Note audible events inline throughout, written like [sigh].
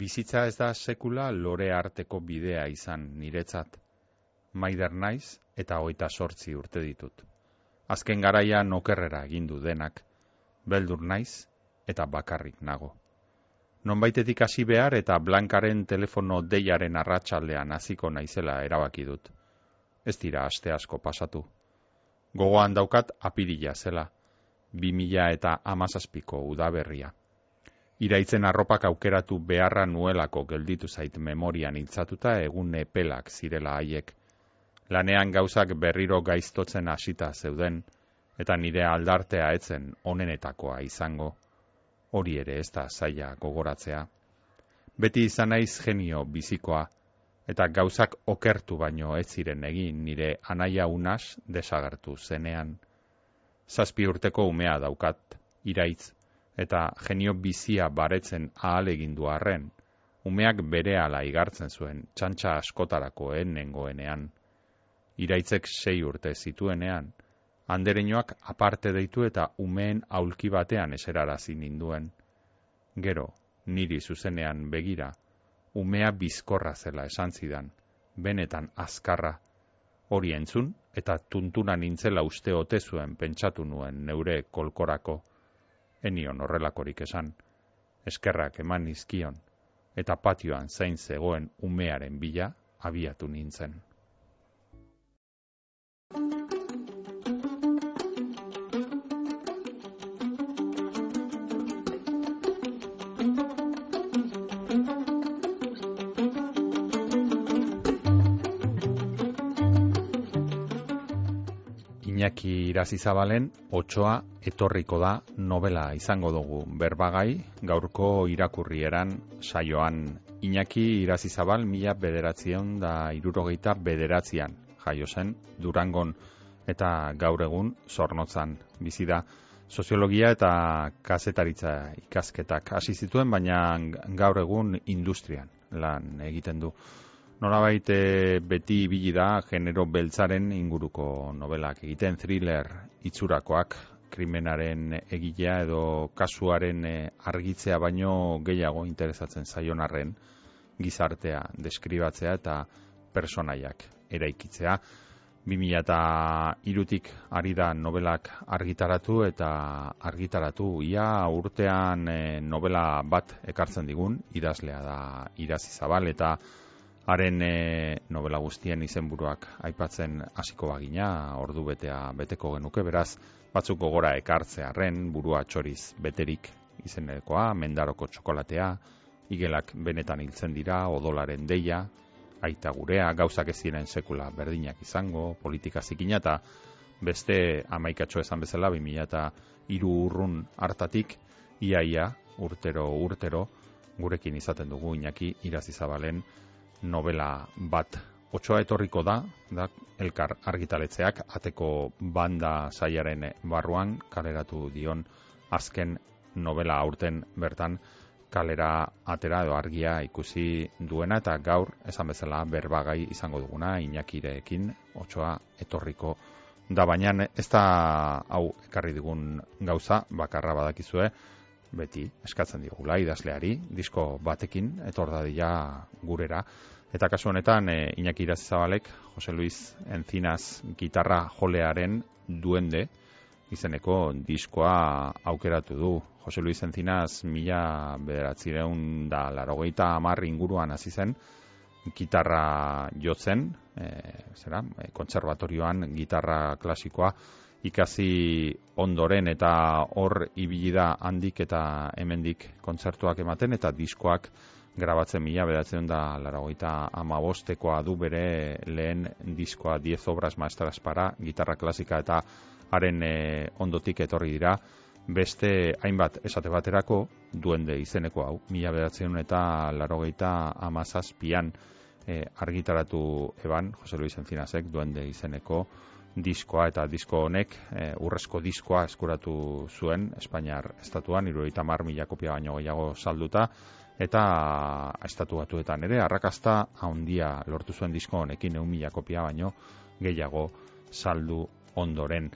Bizitza ez da sekula lore arteko bidea izan niretzat. Maider naiz eta hoita sortzi urte ditut. Azken garaia nokerrera egindu denak, beldur naiz eta bakarrik nago. Nonbaitetik hasi behar eta Blankaren telefono deiaren arratsaldean hasiko naizela erabaki dut. Ez dira aste asko pasatu. Gogoan daukat apirila zela, bi mila eta amazazpiko udaberria iraitzen arropak aukeratu beharra nuelako gelditu zait memorian iltzatuta egun epelak zirela haiek. Lanean gauzak berriro gaiztotzen hasita zeuden, eta nire aldartea etzen onenetakoa izango. Hori ere ez da zaila gogoratzea. Beti izan naiz genio bizikoa, eta gauzak okertu baino ez ziren egin nire anaia unas desagertu zenean. Zazpi urteko umea daukat, iraitz, eta genio bizia baretzen ahal egindu arren, umeak bere ala igartzen zuen txantxa askotarako nengoenean. Iraitzek sei urte zituenean, andereinoak aparte deitu eta umeen aulki batean eserarazi ninduen. Gero, niri zuzenean begira, umea bizkorra zela esan zidan, benetan azkarra, hori entzun eta tuntuna nintzela uste ote zuen pentsatu nuen neure kolkorako enion horrelakorik esan, eskerrak eman nizkion, eta patioan zain zegoen umearen bila abiatu nintzen. Iñaki Irazizabalen otsoa etorriko da novela izango dugu. Berbagai gaurko irakurrieran saioan. Iñaki Irazizabal mila bederatzion da irurogeita bederatzian jaio zen Durangon. Eta gaur egun zornotzan bizi da soziologia eta kazetaritza ikasketak. Hasi zituen baina gaur egun industrian lan egiten du Nolabait e, beti ibili da genero beltzaren inguruko novelak egiten thriller itzurakoak krimenaren egilea edo kasuaren e, argitzea baino gehiago interesatzen zaionarren gizartea deskribatzea eta personaiak eraikitzea. 2000 eta irutik ari da novelak argitaratu eta argitaratu ia urtean e, novela bat ekartzen digun idazlea da irazi zabal eta haren e, novela guztien izenburuak aipatzen hasiko bagina, ordu betea beteko genuke, beraz, batzuk gogora ekartzearen burua txoriz beterik izenekoa, mendaroko txokolatea, igelak benetan hiltzen dira, odolaren deia, aita gurea, gauzak ez ziren sekula berdinak izango, politika zikina eta beste amaikatxo esan bezala, 2000 eta iru urrun hartatik, iaia, urtero, urtero, gurekin izaten dugu inaki irazizabalen, novela bat. Otsoa etorriko da, da elkar argitaletzeak ateko banda saiaren barruan kaleratu dion azken novela aurten bertan kalera atera edo argia ikusi duena eta gaur esan bezala berbagai izango duguna inakireekin otsoa etorriko da. Baina ez da hau ekarri digun gauza bakarra badakizue beti eskatzen digula idazleari disko batekin etor dadila gurera Eta kasu honetan, e, Iñaki Irazizabalek, Jose Luis Encinas gitarra jolearen duende, izeneko diskoa aukeratu du. Jose Luis Encinas mila bederatzireun da larogeita amarri inguruan hasi zen, gitarra jotzen, e, zera, e, konservatorioan gitarra klasikoa, ikasi ondoren eta hor ibili da handik eta hemendik kontzertuak ematen eta diskoak grabatzen mila bedatzen da laragoita ama bostekoa du bere lehen diskoa diez obras maestras para gitarra klasika eta haren e, ondotik etorri dira. Beste hainbat esate baterako duende izeneko hau mila bedatzen eta laragoita ama zazpian e, argitaratu eban Jose Luis Encinasek duende izeneko diskoa eta disko honek e, urrezko diskoa eskuratu zuen Espainiar estatuan, irurogeita mar mila kopia baino gehiago salduta, eta estatu batuetan ere arrakasta handia lortu zuen disko honekin 1000 kopia baino gehiago saldu ondoren.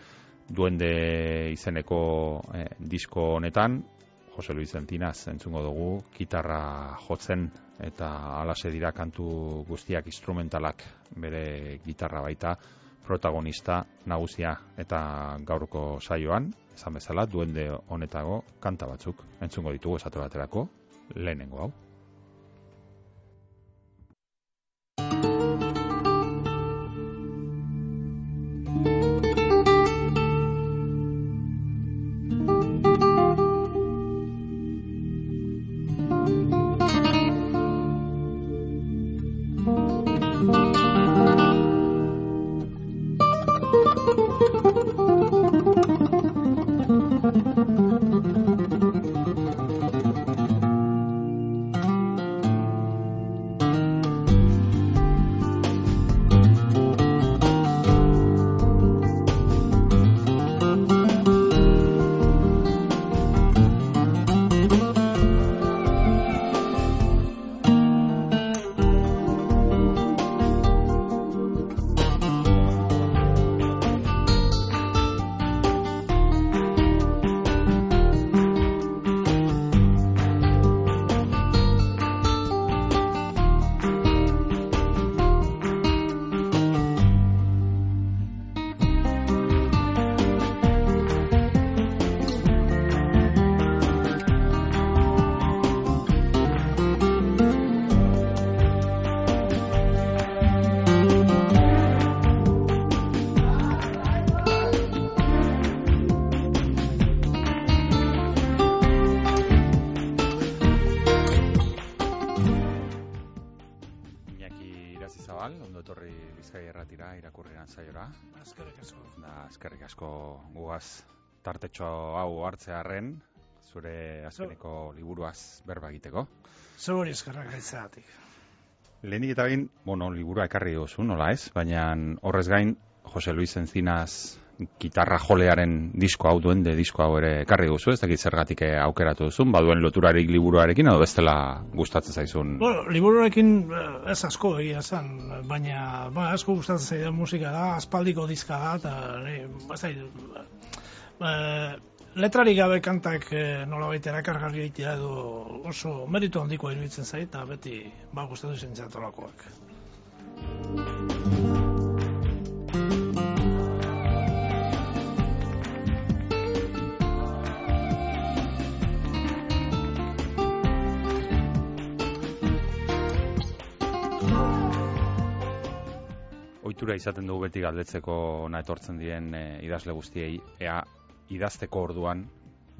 Duende izeneko eh, disko honetan Jose Luis Entinaz entzungo dugu, gitarra jotzen eta alase dira kantu guztiak instrumentalak bere gitarra baita, protagonista nagusia eta gaurko saioan, esan bezala, duende honetago kanta batzuk entzungo ditugu esatu baterako, lehenengo hau. Tartetxo hau hartzearen zure azkeneko liburuaz berba egiteko. Zuri eskerrak gaitzatik. Lehenik eta bain, bueno, liburua ekarri duzu, nola ez? Baina horrez gain, Jose Luis Encinas gitarra jolearen disko hau duen, de disko hau ere ekarri duzu, ez dakit zergatik aukeratu duzun, baduen loturarik liburuarekin, edo bestela gustatzen zaizun? Bueno, liburuarekin eh, ez asko egia zen, baina ba, asko gustatzen zaizun musika da, aspaldiko diska da, eta ne, e, letrarik gabe kantak e, nola baita erakargarri egitea edo oso meritu handiko iruditzen zait, eta beti ba gustatu zen Oitura izaten dugu beti galdetzeko ona etortzen dien e, idazle guztiei, ea idazteko orduan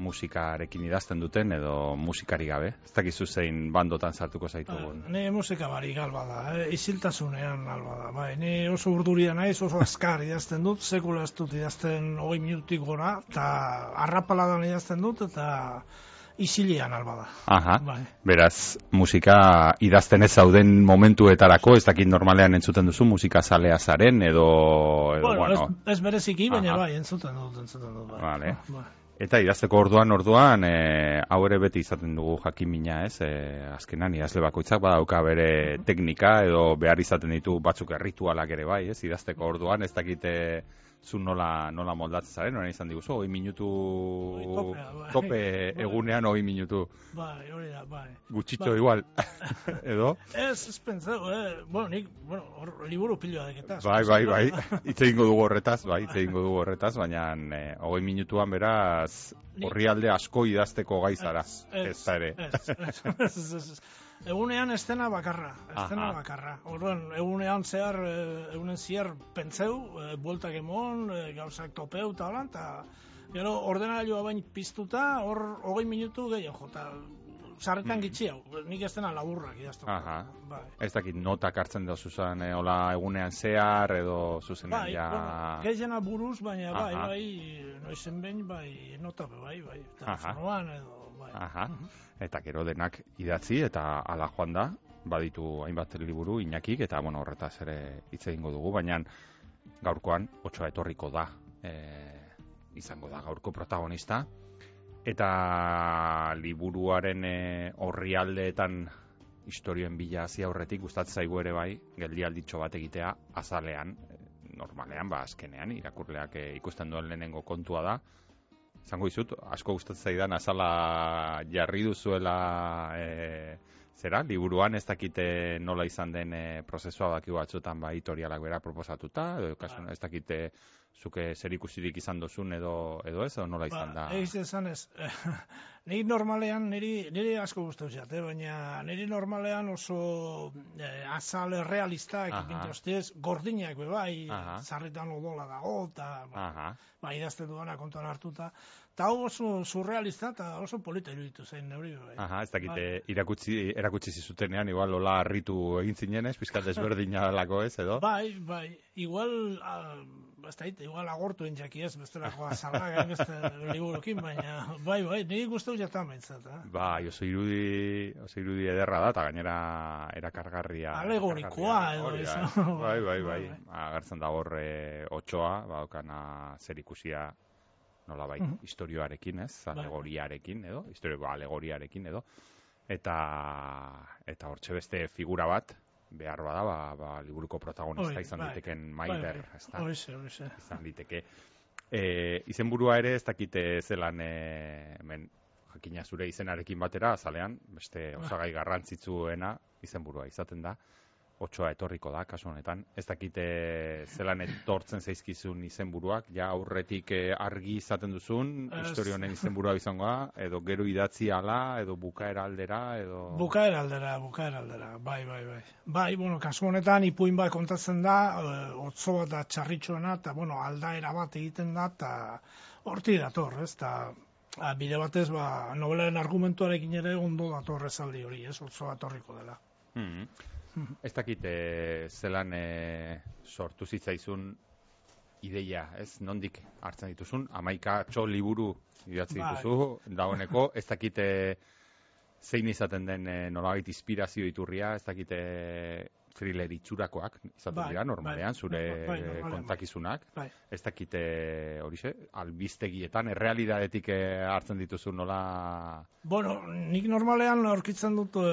musikarekin idazten duten edo musikari gabe? Ez dakizu zein bandotan sartuko zaitugun? Ba, ne musika bari galba da, eh? isiltasunean galba da. Bai, ne oso urduria naiz, oso askar idazten dut, sekula ez dut idazten hogei minutik gora, eta arrapaladan idazten dut, eta isilian alba da. Aha, bai. beraz, musika idazten ez zauden momentuetarako, ez dakit normalean entzuten duzu, musika zalea zaren, edo... edo bueno, bueno. Ez, ez bereziki, baina bai, entzuten dut, entzuten dut. Bai. Vale. Bai. Eta idazteko orduan, orduan, e, hau ere beti izaten dugu jakimina, ez? E, azkenan, idazle bakoitzak badauka bere teknika, edo behar izaten ditu batzuk erritualak ere bai, ez? Idazteko orduan, ez dakite zu nola, nola moldatzen zaren, nora izan diguzu, oi minutu bai. tope egunean oi minutu. Bai, hori da, bai. Gutxito bai. igual, [laughs] edo? Ez, ez pentsau, eh, bueno, nik, bueno, or, liburu piloa deketaz. Bai, bai, bai, [laughs] itse ingo dugu horretaz, bai, itse ingo dugu horretaz, baina eh, hogei minutuan beraz, horri alde asko idazteko gaizara, ez, ez, ere. Ez, ez, ez, ez, Egunean estena bakarra, estena Aha. bakarra. Orduan, egunean zehar, eh, egunen ziar pentseu, e, bueltak emon, e, gauzak topeu eta holan, eta gero ordenagailua bain piztuta, hor hogei minutu gehiago, eta sarretan mm. gitxi hau, nik estena laburrak idaztu. Aha. Bai. Ez dakit notak hartzen da zuzan, e, hola egunean zehar, edo zuzenean bai, ja... Bueno, gehiena buruz, baina bai, Aha. bai, noizen behin, bai, nota bai, bai, telefonoan edo, bai. Aha. Mhm eta gero denak idatzi eta ala joan da, baditu hainbat liburu inakik, eta bueno, horretaz ere hitz egingo dugu, baina gaurkoan otsoa etorriko da e, izango da gaurko protagonista, eta liburuaren e, horri aldeetan historioen bila hasi aurretik gustatzen zaigu ere bai, geldi alditxo bat egitea azalean, e, normalean, ba, azkenean, irakurleak e, ikusten duen lehenengo kontua da, zango izut, asko gustatzen zaidan azala jarri duzuela e, zera, liburuan ez dakite nola izan den e, prozesua baki batzutan ba, editorialak bera proposatuta, edo kasu, ez dakite zuke zer ikusirik izan dozun edo, edo ez, edo nola izan ba, da? Egiz esan ez, [laughs] niri normalean, niri, niri asko guztu zat, eh? baina niri normalean oso eh, azal realistak, Aha. ipintostez, gordinak be bai, Aha. zarretan odola dago, eta ba, ba, idazten duana kontuan hartuta. Eta oso surrealista eta oso polita iruditu zein neuri bai. aha, ez dakite irakutsi, erakutsi zizutenean, igual lola harritu egin zinenez, pizkat desberdina [laughs] delako ez, edo? Bai, bai, igual, ah, ez da, igual agortu entzaki ez, bestelako azalak, beste liburukin, baina, bai, bai, niri guztu jatan behintzat, eh? Bai, oso irudi, oso irudi ederra da, eta gainera erakargarria. Alegorikoa edo eh? Bai, bai, bai. Bai, Agertzen da hor eh, otsoa, baukana zer ikusia nola bai, Mhm. historioarekin, ez? Bai. Alegoriarekin edo, historioko alegoriarekin edo. Eta, eta hortxe beste figura bat, behar bada, ba, ba, liburuko protagonista Hoi, izan bai. diteken Bai, Maider, bai. ez da? Horixe, horixe. izan liteke. E, izenburua ere ez dakite zelan e, hemen jakina zure izenarekin batera, azalean, beste osagai garrantzitsuena izenburua izaten da. Otsoa etorriko da, kasu honetan. Ez dakite zelan etortzen zaizkizun izenburuak, ja aurretik eh, argi izaten duzun, historia honen izenburua izangoa, edo gero idatzi ala, edo bukaera aldera, edo... Bukaera aldera, bukaera aldera, bai, bai, bai. Bai, bueno, kasu honetan ipuin bat kontatzen da, eh, otzo bat da txarritxoena, eta, bueno, aldaera bat egiten da, eta horti dator, ez, eta a, bide batez, ba, novelaren argumentuarekin ere ondo dator esaldi hori, ez, otzo bat horriko dela. Mhm. Ez dakite zelan e, sortu zitzaizun ideia, ez? Nondik hartzen dituzun? Amaika txo liburu idatzi Bai. dituzu, dagoeneko, ez dakite zein izaten den e, nolabait inspirazio iturria, ez dakite thriller itxurakoak izaten Bai, dira normalean, bai. zure Bai, normalean, bai. kontakizunak. Bai. Ez dakite horixe, albistegietan, errealidadetik eh, hartzen dituzu nola... Bueno, nik normalean aurkitzen dut e,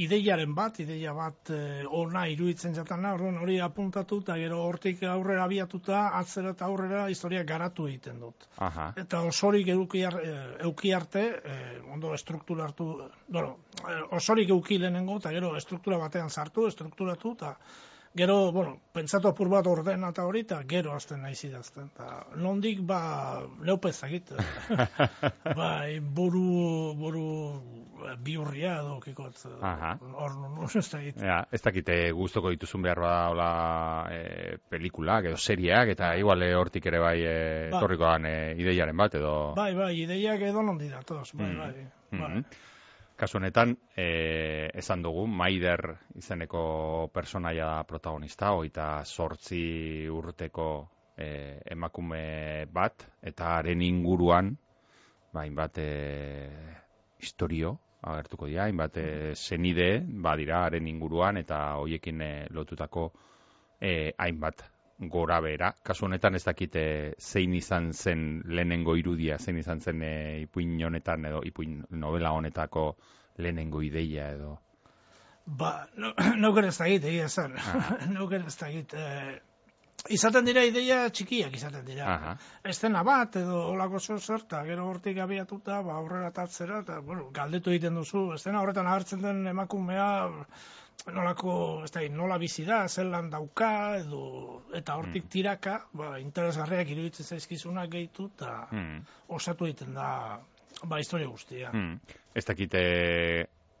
ideiaren bat, ideia bat e, ona iruditzen jatana, orduan hori apuntatu eta gero hortik aurrera abiatuta, atzera eta aurrera historia garatu egiten dut. Aha, Eta osorik eduki, ar, e, euki arte, e, ondo estruktura hartu, bueno, osorik euki lehenengo, eta gero estruktura batean sartu, estrukturatu, eta gero, bueno, pentsatu apur bat ordena eta hori, eta gero hasten naiz idazten. Eta nondik, ba, neupez egit. [laughs] bai, buru, buru eh, biurria edo kikot. Hor, no, ez da egit. Ja, ez dakite gustoko dituzun behar bada hola e, pelikulak edo seriak eta igual eh, hortik ere bai e, Ba. etorriko dan e, ideiaren bat edo Bai, bai, ideiak edo nondi datoz, bai, Mm. bai. bai. Mhm. Kasu honetan, e, esan dugu, Maider izeneko personaia protagonista, hoita sortzi urteko e, emakume bat, eta haren inguruan, ba, hainbat e, historio, agertuko dira, hainbat e, senide, badira haren inguruan, eta hoiekin e, lotutako e, hainbat gora bera. Kasu honetan ez dakite zein izan zen lehenengo irudia, zein izan zen e, ipuin honetan edo ipuin novela honetako lehenengo ideia edo. Ba, no, [clears throat] no ez dakit, egia. Aha. no ez dakit. Eh, izaten dira ideia txikiak izaten dira. Aha. Estena bat edo olako zer, eta gero hortik abiatuta, ba, aurrera tatzera, eta, bueno, galdetu egiten duzu. Estena horretan agertzen den emakumea, nolako, ez da, nola bizi da, zelan dauka, edo, eta hortik tiraka, ba, interesgarriak iruditzen zaizkizunak gehitu, eta Hmm. osatu egiten da, ba, historia guztia. Hmm. Ez dakite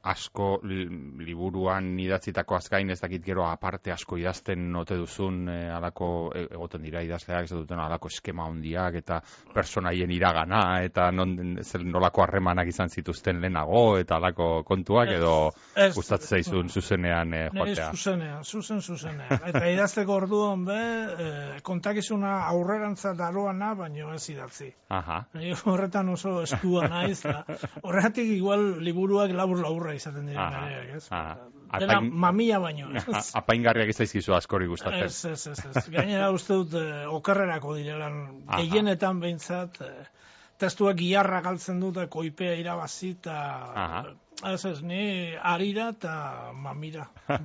asko li- liburuan idatzitako azkain ez dakit gero aparte asko idazten ote duzun e, alako e- egoten dira idazleak ez duten alako eskema hondiak eta personaien iragana eta non, zer nolako harremanak izan zituzten lehenago eta alako kontuak edo gustatzen zaizun zuzenean e, Nire joatea. zuzenean, zuzen zuzenean. Eta idazteko orduan be, e, kontakizuna aurrerantza daroana, baino ez idatzi. Aha. Horretan oso eskua naiz, da. horregatik igual liburuak labur-laburra izaten dira Aha, nireak, ez? Dena Apain- mamia baino? Apaingarriak ez zaizkizu askori gustatzen. Ez, ez, ez, ez. Gainera uste dut eh, okerrerako direlan gehienetan behintzat eh, testuak giarra galtzen dut, eh, koipea irabazi eta Aha. ez ez, ni arira eta mamira. [laughs]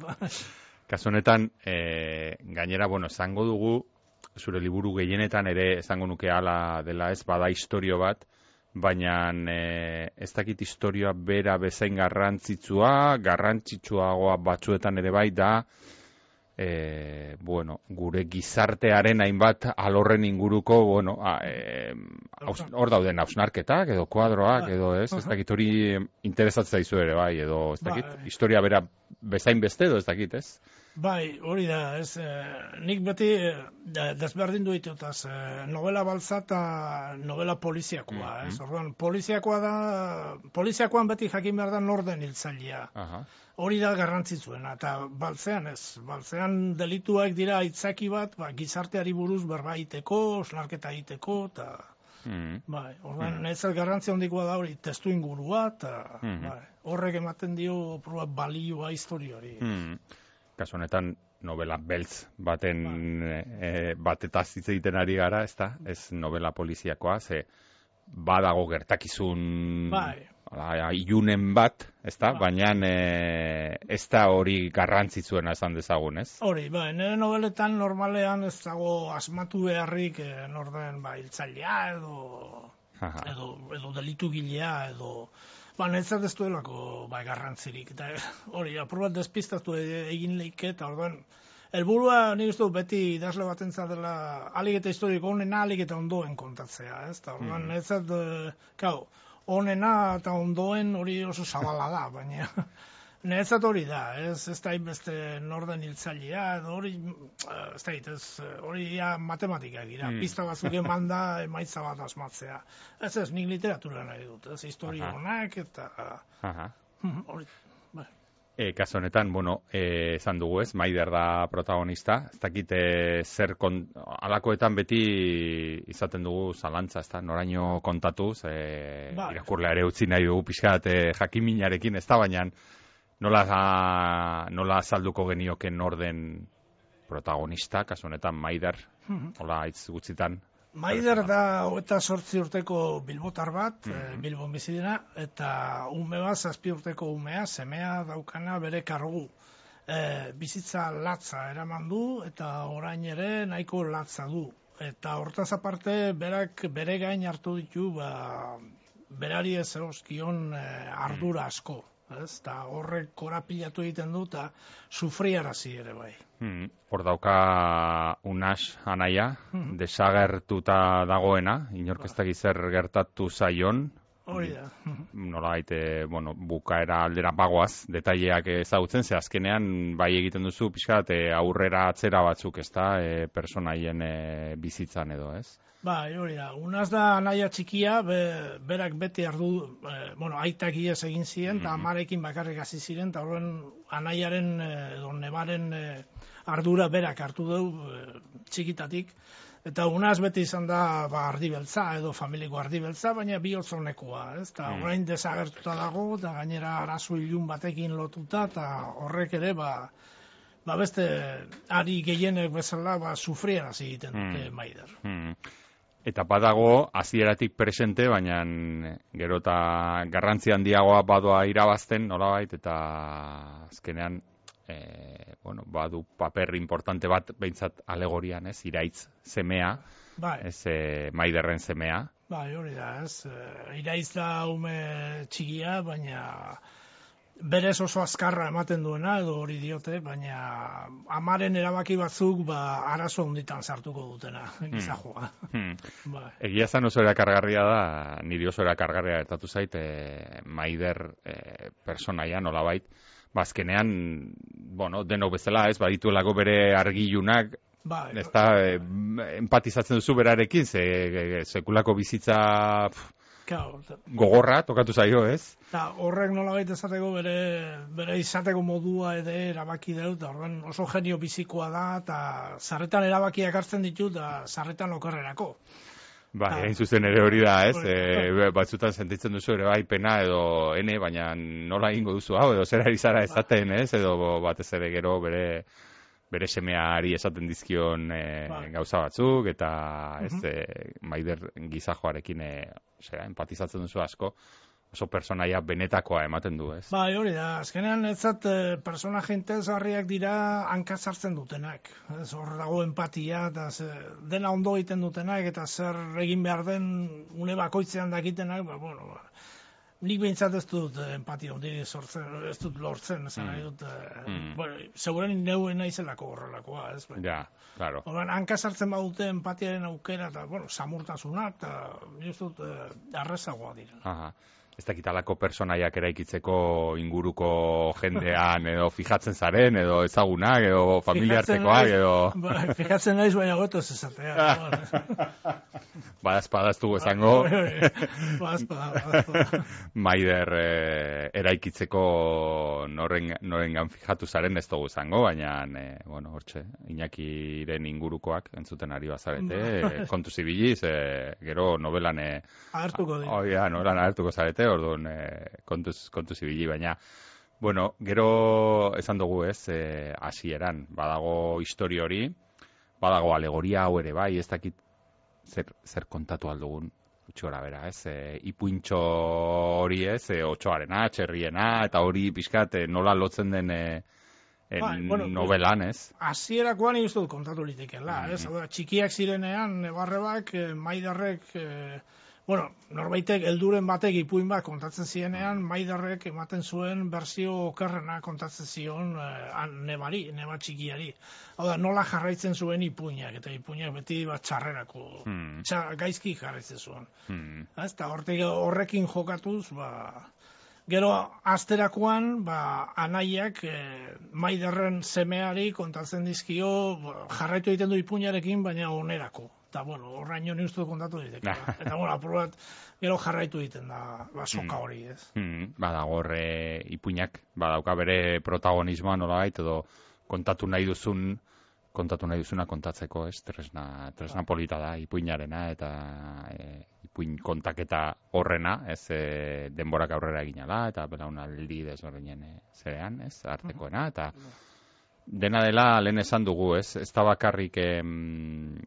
Kasu honetan, e, gainera, bueno, esango dugu, zure liburu gehienetan ere esango nuke hala dela ez bada historio bat, baina e, ez dakit historioa bera bezain garrantzitsua, garrantzitsuagoa batzuetan ere bai da, e, bueno, gure gizartearen hainbat alorren inguruko, bueno, e, hor dauden hausnarketak edo kuadroak bai. edo ez, ez dakit hori interesatzea izu ere bai, edo ez dakit, bai. historia bera bezain beste edo ez dakit, ez? Bai, hori da, ez, eh, nik beti eh, desberdin du ditutaz, eh, novela balza eta novela poliziakoa, mm -hmm. ez, orduan, poliziakoa da, poliziakoan beti jakin behar da norden hiltzailea. Hori da garrantzitzuena, eta baltzean ez, baltzean delituak dira aitzaki bat, ba, gizarteari buruz berba iteko, osnarketa iteko, eta... Mm. Bai, orduan, mm. ez garrantzia hondikoa da hori testu ingurua, eta mm bai, horrek ematen dio balioa historiori. Mm kasu honetan novela beltz baten ba. e, batetaz hitz egiten ari gara, ez da? Ez novela poliziakoa, ze badago gertakizun bai. ala, iunen bat, ez da? Ba. Baina e, ez da hori garrantzitzuena esan dezagun, ez? Hori, bai, nire noveletan normalean ez dago asmatu beharrik e, norden ba, iltzailea edo, edo, edo delitu gilea edo Ba, netzat ez duelako bai, garrantzirik. Eta hori, aprobat despistatu e, egin leike, eta orduan, helburua nik uste beti idazle baten dela alik eta historiko onena alik eta ondoen kontatzea, ez? Eta orduan, mm. netzat, e, kau, onena eta ondoen hori oso zabala da, baina Nezat hori da, ez, ez da inbeste norden hiltzailea, hori, eh, ez da ez, hori ja matematika gira, mm. pista batzuk eman da, emaitza bat asmatzea. Ez ez, nik literatura nahi dut, ez, historia honak, eta... Aha. Hmm, hori, bai. E, kaso honetan, bueno, e, esan dugu ez, maider da protagonista, ez dakit e, zer kon, alakoetan beti izaten dugu zalantza, ez da, noraino kontatuz, e, bai. irakurlea ere utzi nahi dugu pixkat e, jakiminarekin, ez da, baina nola, nola salduko genioken orden protagonista, kasu honetan Maider, mhm. hola aitz gutxitan. Maider da eta sortzi urteko bilbotar bat, mm -hmm. bilbon bizidina, eta ume bat, zazpi urteko umea, semea daukana bere kargu. E, bizitza latza eraman du, eta orain ere nahiko latza du. Eta hortaz aparte, berak bere gain hartu ditu, ba, berari ez eroskion e, ardura asko ez? Ta horrek korapilatu egiten du ta sufriarazi ere bai. Hmm. Hor dauka unas anaia, hmm. desagertuta dagoena, inork ez zer gertatu zaion. Hori da. [laughs] Nola gaite, bueno, bukaera aldera bagoaz, detaileak ezagutzen, ze azkenean bai egiten duzu pixka, aurrera atzera batzuk, ez da, e, personaien e, bizitzan edo, ez? Bai, hori da. Unaz da anaia txikia, be, berak beti ardu, e, bueno, aitak iez egin ziren, eta mm amarekin bakarrik hasi ziren, eta horren anaiaren, edo nebaren e, ardura berak hartu du e, txikitatik. Eta unaz beti izan da ba, ardi beltza, edo familiko ardi beltza, baina bi otzonekoa, ez? Eta mm. orain desagertuta dago, eta gainera arazu ilun batekin lotuta, eta horrek ere, ba, ba beste ari gehienek bezala, ba, sufriera egiten dute mm. maider. Mm eta badago hasieratik presente, baina gero eta garrantzi handiagoa badoa irabazten, nolabait, eta azkenean, e, bueno, badu paper importante bat, behintzat alegorian, ez, iraitz semea, bai. ez, e, maiderren semea. Bai, hori da, ez, e, iraitz da ume txigia, baina berez oso azkarra ematen duena edo hori diote, baina amaren erabaki batzuk ba arazo honditan sartuko dutena hmm. gizajoa. Hmm. [laughs] Ba. Egia zan oso erakargarria da, niri oso erakargarria ertatu zait, e, maider e, personaia nolabait, bazkenean, ba, bueno, deno bezala ez, badituelako bere argilunak, Ba, ez da, e, empatizatzen duzu berarekin, ze, sekulako bizitza gogorra tokatu zaio, ez? Ta horrek nola gaita esateko bere, bere izateko modua ede erabaki dut, eta horren oso genio bizikoa da, eta zarretan erabakiak hartzen ditu, eta zarretan okerrerako. Ba, egin zuzen ere hori da, ez? E, batzutan sentitzen duzu ere bai pena edo ene, baina nola egingo duzu hau, edo zer ari zara ba. esaten, ez? Edo batez ere gero bere bere semeari esaten dizkion e, gauza batzuk, eta ez, e, maider gizajoarekin e, empatizatzen duzu asko, oso personaia benetakoa ematen du, ez? Bai, hori da, azkenean ez zat e, personaje interesgarriak dira hankazartzen dutenak. Ez hor dago empatia, eta ze, dena ondo egiten dutenak, eta zer egin behar den une bakoitzean dakitenak, ba, bueno, ba, nik behintzat ez dut empatia ondi sortzen, ez dut lortzen, ez mm. dut, e, mm. bueno, seguren neuen naizelako horrelakoa, ez? Bai. Ja, claro. Horren, hanka sartzen badute empatiaren aukera, eta, bueno, samurtasuna, eta nire dut, e, arrezagoa dira. Aha ez dakitalako personaiak eraikitzeko inguruko jendean edo fijatzen zaren edo ezagunak edo familiartekoak edo ba, fijatzen naiz baina goto ez esatea. [laughs] Badaz padaztu esango. Badaz badaz [laughs] maider eh, eraikitzeko noren, noren fijatu zaren ez dugu zango baina eh, bueno, hortxe, inakiren ingurukoak entzuten ari bazarete [laughs] eh, kontu zibiliz eh, gero novelan eh, agertuko dira. Oh, ja, novelan agertuko zarete orduan e, kontuz, kontuz ibili, baina, bueno, gero esan dugu ez, e, hasieran badago histori hori, badago alegoria hau ere bai, ez dakit zer, zer kontatu aldugun, utxora bera, ez, e, ipuintxo hori ez, e, otxoarena, txerriena, eta hori pixkat e, nola lotzen den e, en bai, bueno, novelan, ez? Hasierakoan ikustu kontatu litekela, mm -hmm. ez? txikiak zirenean, nebarrebak, e, maidarrek, e, Bueno, norbaitek helduren batek ipuin bat kontatzen zienean, maidarrek ematen zuen berzio okerrena kontatzen zion eh, nebari, neba txikiari. Hau da, nola jarraitzen zuen ipuinak, eta ipuinak beti bat txarrerako, hmm. gaizki jarraitzen zuen. Hmm. Ez, eta horrekin jokatuz, ba, gero asterakoan, ba, anaiak eh, maidarren semeari kontatzen dizkio, ba, jarraitu egiten du ipuinarekin, baina onerako eta, bueno, horraino ni uste kontatu ditek. eta, bueno, apur bat, gero jarraitu egiten da, ba, soka mm. hori, ez. Mm, bada, gorre ipuinak, badauka bere protagonismoa nola edo kontatu nahi duzun, kontatu nahi duzuna kontatzeko, ez, tresna, tresna ba. polita da, ipuinarena, eta e, ipuin kontaketa horrena, ez, e, denborak aurrera egina da, eta belaunaldi desberdinen e, zerean, ez, artekoena, eta dena dela lehen esan dugu, ez, ez da bakarrik em,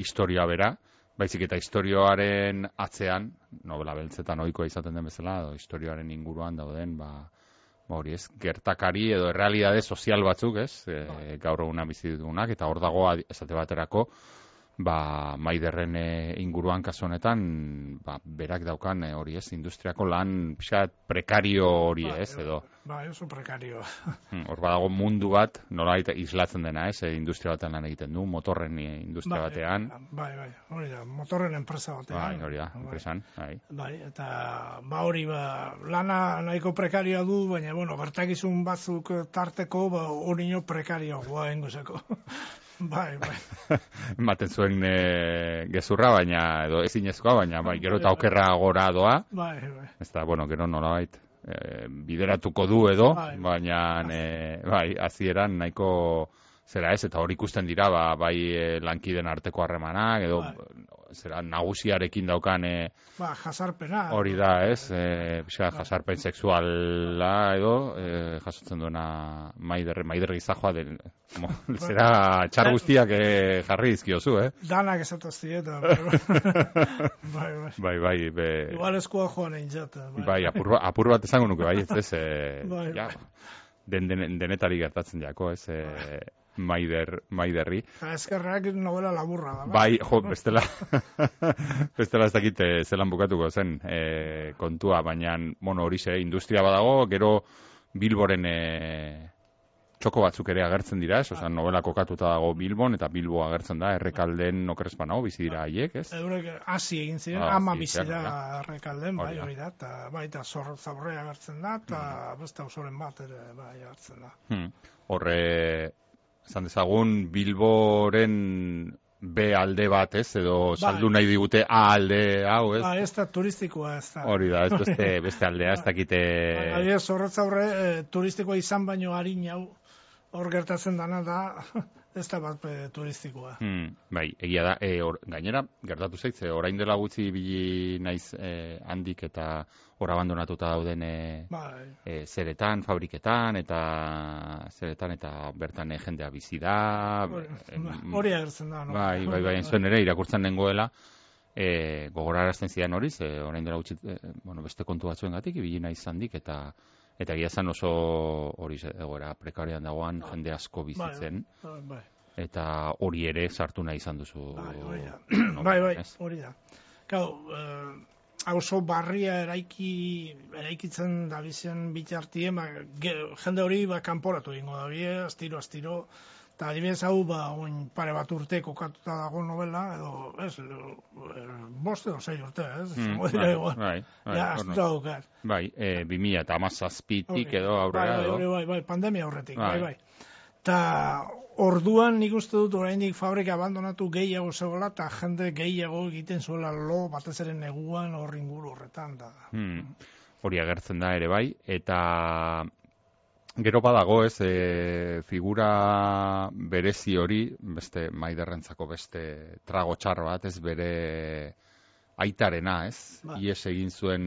historia bera, baizik eta historioaren atzean, novela beltzetan ohikoa izaten den bezala, edo historioaren inguruan dauden, ba, ba hori ez, gertakari edo realidade sozial batzuk, ez, e, gaur eguna bizi ditugunak, eta hor dago esate baterako, ba, maiderren e, inguruan kasu honetan, ba, berak daukan e, hori ez, industriako lan pixat prekario hori ba, ez, edo. Ba, oso prekario. [laughs] Hmm, hor badago mundu bat, nola islatzen dena ez, e, industria batean lan egiten du, motorren e, industria ba, batean. Bai, bai, hori da, motorren enpresa batean. Bai, hori da, bai. enpresan, bai. Bai, eta ba hori, ba, lana nahiko prekarioa du, baina, bueno, gertakizun batzuk tarteko, ba, hori nio prekarioa, guain enguzeko. [laughs] [laughs] Bai, bai. [laughs] Ematen zuen e, gezurra, baina, edo ezinezkoa, baina, bai, gero eta okerra gora doa. Bai, bai. Ez da, bueno, gero nola bait, e, bideratuko du edo, bai, baina, e, bai, azieran nahiko zera ez, eta hori ikusten dira, ba, bai e, lankiden arteko harremanak, edo bai. zera, nagusiarekin daukan e, ba, jasarpena hori da, ez? E, ba. jasarpen sexuala edo e, jasotzen duena maider, maider gizajoa den mo, [laughs] zera txar guztiak e, jarri izkiozu, eh? Danak esataz zieta [laughs] bai, bai. Bai, bai. Be... igual eskua joan egin jata bai, bai apur, apur bat esango nuke, bai, ez, ez e, bai, ja, den, den, denetari gertatzen jako, ez, e, bai maider, maiderri. Ezkerrak novela laburra da. Bai, jo, bestela, [laughs] bestela ez dakite zelan bukatuko zen e, kontua, baina, bueno, hori ze, industria badago, gero Bilboren e, txoko batzuk ere agertzen dira, ez? Osa, novela kokatuta dago Bilbon, eta Bilbo agertzen da, errekalden okerespan hau, bizi dira haiek, ez? Eurek, hasi egin ziren, ah, ama bizi da errekalden, bai, hori da, eta bai, eta zor zaborrea agertzen da, eta hmm. beste osoren bat ere, bai, agertzen da. Hmm. Horre, esan dezagun Bilboren B alde bat, ez, edo bai. saldu nahi digute A alde hau, ez? Ba, ez da turistikoa, ez da. Hori da, ez beste, [laughs] beste aldea, ez dakite... Ba, ez, horretza horre, e, turistikoa izan baino harin hau, hor gertatzen dana da, [laughs] ez da bat e, turistikoa. Hmm, bai, egia da, e, or, gainera, gertatu zaitze, orain dela gutxi bili naiz e, handik eta hor abandonatuta dauden e, bai. e, zeretan, fabriketan, eta zeretan, eta bertan e, jendea bizi da. Hori agertzen da, no? Bai, bai, bai, zuen ere, irakurtzen nengoela, e, gogorarazten zidan hori, ze orain dela utzi, e, bueno, beste kontu batzuen gatik, ibilina izan dik, eta eta gia zan oso hori egoera prekarian dagoan Bai. jende asko bizitzen, Bai, bai. eta hori ere sartu nahi izan duzu. Bai, hori da. [clears throat] bai, bai, hori da. Gau, eh, auzo barria eraiki, eraikitzen da bizen bitartien, ba, jende hori ba, kanporatu egingo da bie, astiro, astiro, eta adibidez hau, ba, oin pare bat urte kokatuta dago novela, edo, ez, eh, bost edo sei urte, ez, Mm, bai, bai, bai, hor astuta no- daukat. Bai, e, 2000 eta amazazpitik Hori. edo aurrera bai, bai, edo. bai, bai, pandemia aurretik, bai, Bai. bai. Ta orduan nik uste dut oraindik fabrika abandonatu gehiago zegoela eta jende gehiago egiten zuela lo batez ere neguan hor inguru horretan da. Hmm. Hori agertzen da ere bai, eta gero badago ez, e, figura berezi hori, beste maiderrentzako beste trago txar bat, ez bere aitarena, ez? Bai. Ies egin zuen,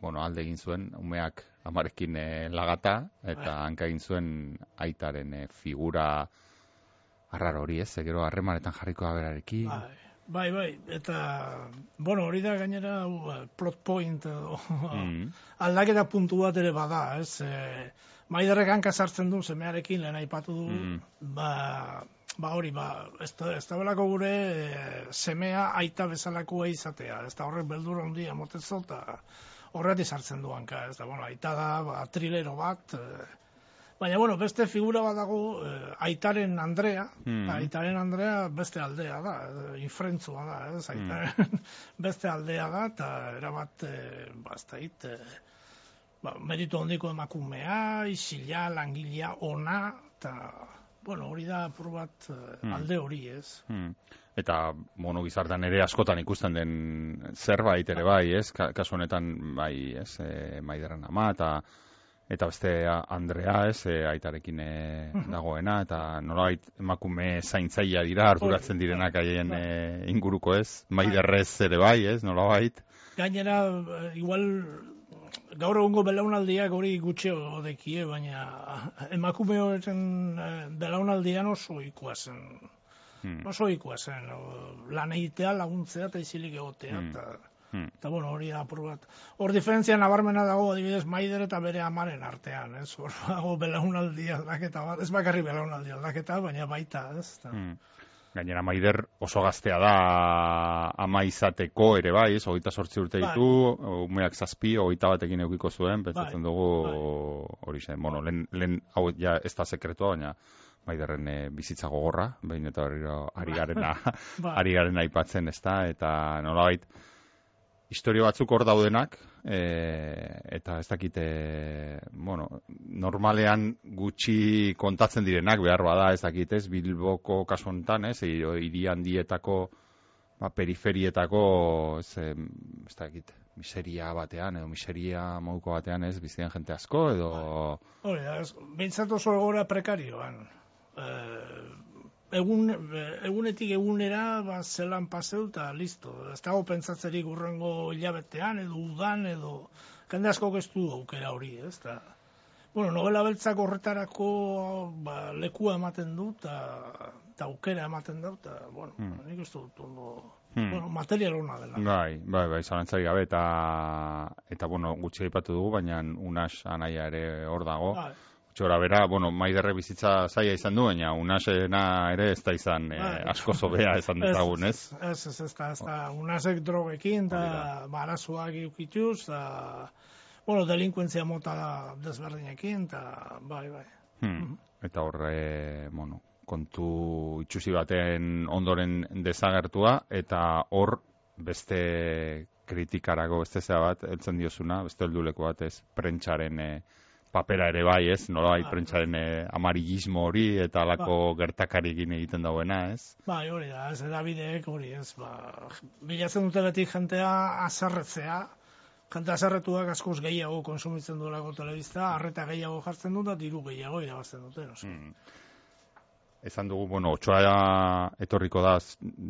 bueno, alde egin zuen, umeak amarekin e, lagata, eta Bai. hanka egin zuen aitaren e, figura arrar hori, ez? E, Gero harremanetan jarriko da berarekin. Bai, bai, bai, eta, bueno, hori da gainera eh, plot point edo Mm. [laughs] aldaketa puntu bat ere bada, ez? E, maiderrek hanka sartzen du semearekin lehen aipatu du, Mm. ba, ba hori, ba, ez da, ez da belako gure e, semea aita bezalakoa izatea, ez da horrek beldur handia motezo, eta horretik sartzen du hanka, ez da, bueno, aita da, ba, trilero bat, e, Baina, bueno, beste figura bat dago, eh, aitaren Andrea, Mm. aitaren Andrea beste aldea da, eh, infrentzua da, ez, aitaren [laughs] beste aldea da, eta erabat, eh, ba, ez da hit, eh, ba, meritu handiko emakumea, isila, langilea, ona, eta, bueno, hori da apur bat eh, Mm. alde hori, ez. Hmm. Eta, bueno, gizartan ere askotan ikusten den zerbait ere bai, ez? Ka- Kasu honetan, bai, ez, e, maiderren ama, eta eta beste Andrea, ez, e, aitarekin e, dagoena, eta nolabait emakume zaintzaia dira, arduratzen direnak haien bai. e, inguruko, ez? Maiderrez ere bai, ez, nolabait? Gainera, igual, gaur egungo belaunaldiak hori gutxio dekie, baina emakume horren eh, belaunaldian oso ikua zen. Hmm. Oso ikua zen. Lan egitea, laguntzea eta izilik egotea. Hmm. Eta, Hmm. eta bueno, hori da apur bat. Hor diferentzia nabarmena dago adibidez Maider eta bere amaren artean, ez? Hor dago belaunaldi aldaketa bat, ez bakarri belaunaldi aldaketa, baina baita, ez? Eta, Hmm. Gainera Maider oso gaztea da ama izateko ere bai, ez, hogeita sortzi urte Bai. ditu, umeak zazpi, hogeita batekin eukiko zuen, pentsatzen Bai, dugu hori zen, bueno, lehen, lehen hau ja ez da sekretua, baina Maiderren e, bizitza gogorra, behin eta berriro ari garena, [laughs] Bai. ari garena aipatzen, ez da, eta nolabait, historio batzuk hor daudenak, e, eta ez dakite, bueno, normalean gutxi kontatzen direnak behar bada, ez dakit, ez, Bilboko kasu honetan, ez, hiri handietako, ba, periferietako, ez, ez dakit, miseria batean, edo miseria moduko batean, ez, bizian jente asko, edo... Da, ez, behintzat oso egora prekarioan. Eh, egun, egunetik egunera ba, zelan paseu eta listo. Ez dago pentsatzerik urrengo hilabetean edo udan edo jende asko ez du aukera hori, ez da. Bueno, novela beltzak horretarako ba, lekua ematen du eta aukera ematen du eta, bueno, Hmm. nik ez dut ondo, Hmm. bueno, material hona dela. Bai, bai, bai, zalantzari gabe, eta, eta bueno, gutxi aipatu dugu, baina unas anaia ere hor dago. Bai, Txora bera, bueno, maiderre bizitza zaila izan du, baina unasena ere ez da izan eh, Bai. asko zobea esan dezagun, ez? Ez, ez, ez, da, ez da, unasek drogekin, eta barazuak eukituz, eta, bueno, delinkuentzia mota da desberdinekin, eta, bai, bai. Hmm. Eta horre, bueno, kontu itxusi baten ondoren desagertua, eta hor beste kritikarako beste zea bat, eltzen diozuna, beste helduleko bat ez, prentxaren eh, papera ere bai, ez? Nola bai, Bai. prentxaren eh, amarillismo hori eta alako gertakarikin egiten dauena, ez? Bai, hori da, ez edabideek hori, ez, ba, bilatzen dute beti jentea azarretzea, jente azarretuak askoz gehiago konsumitzen duelako telebista, arreta gehiago jartzen du, eta diru gehiago irabazten dute, no? Hmm. Esan dugu, bueno, otsoa etorriko da,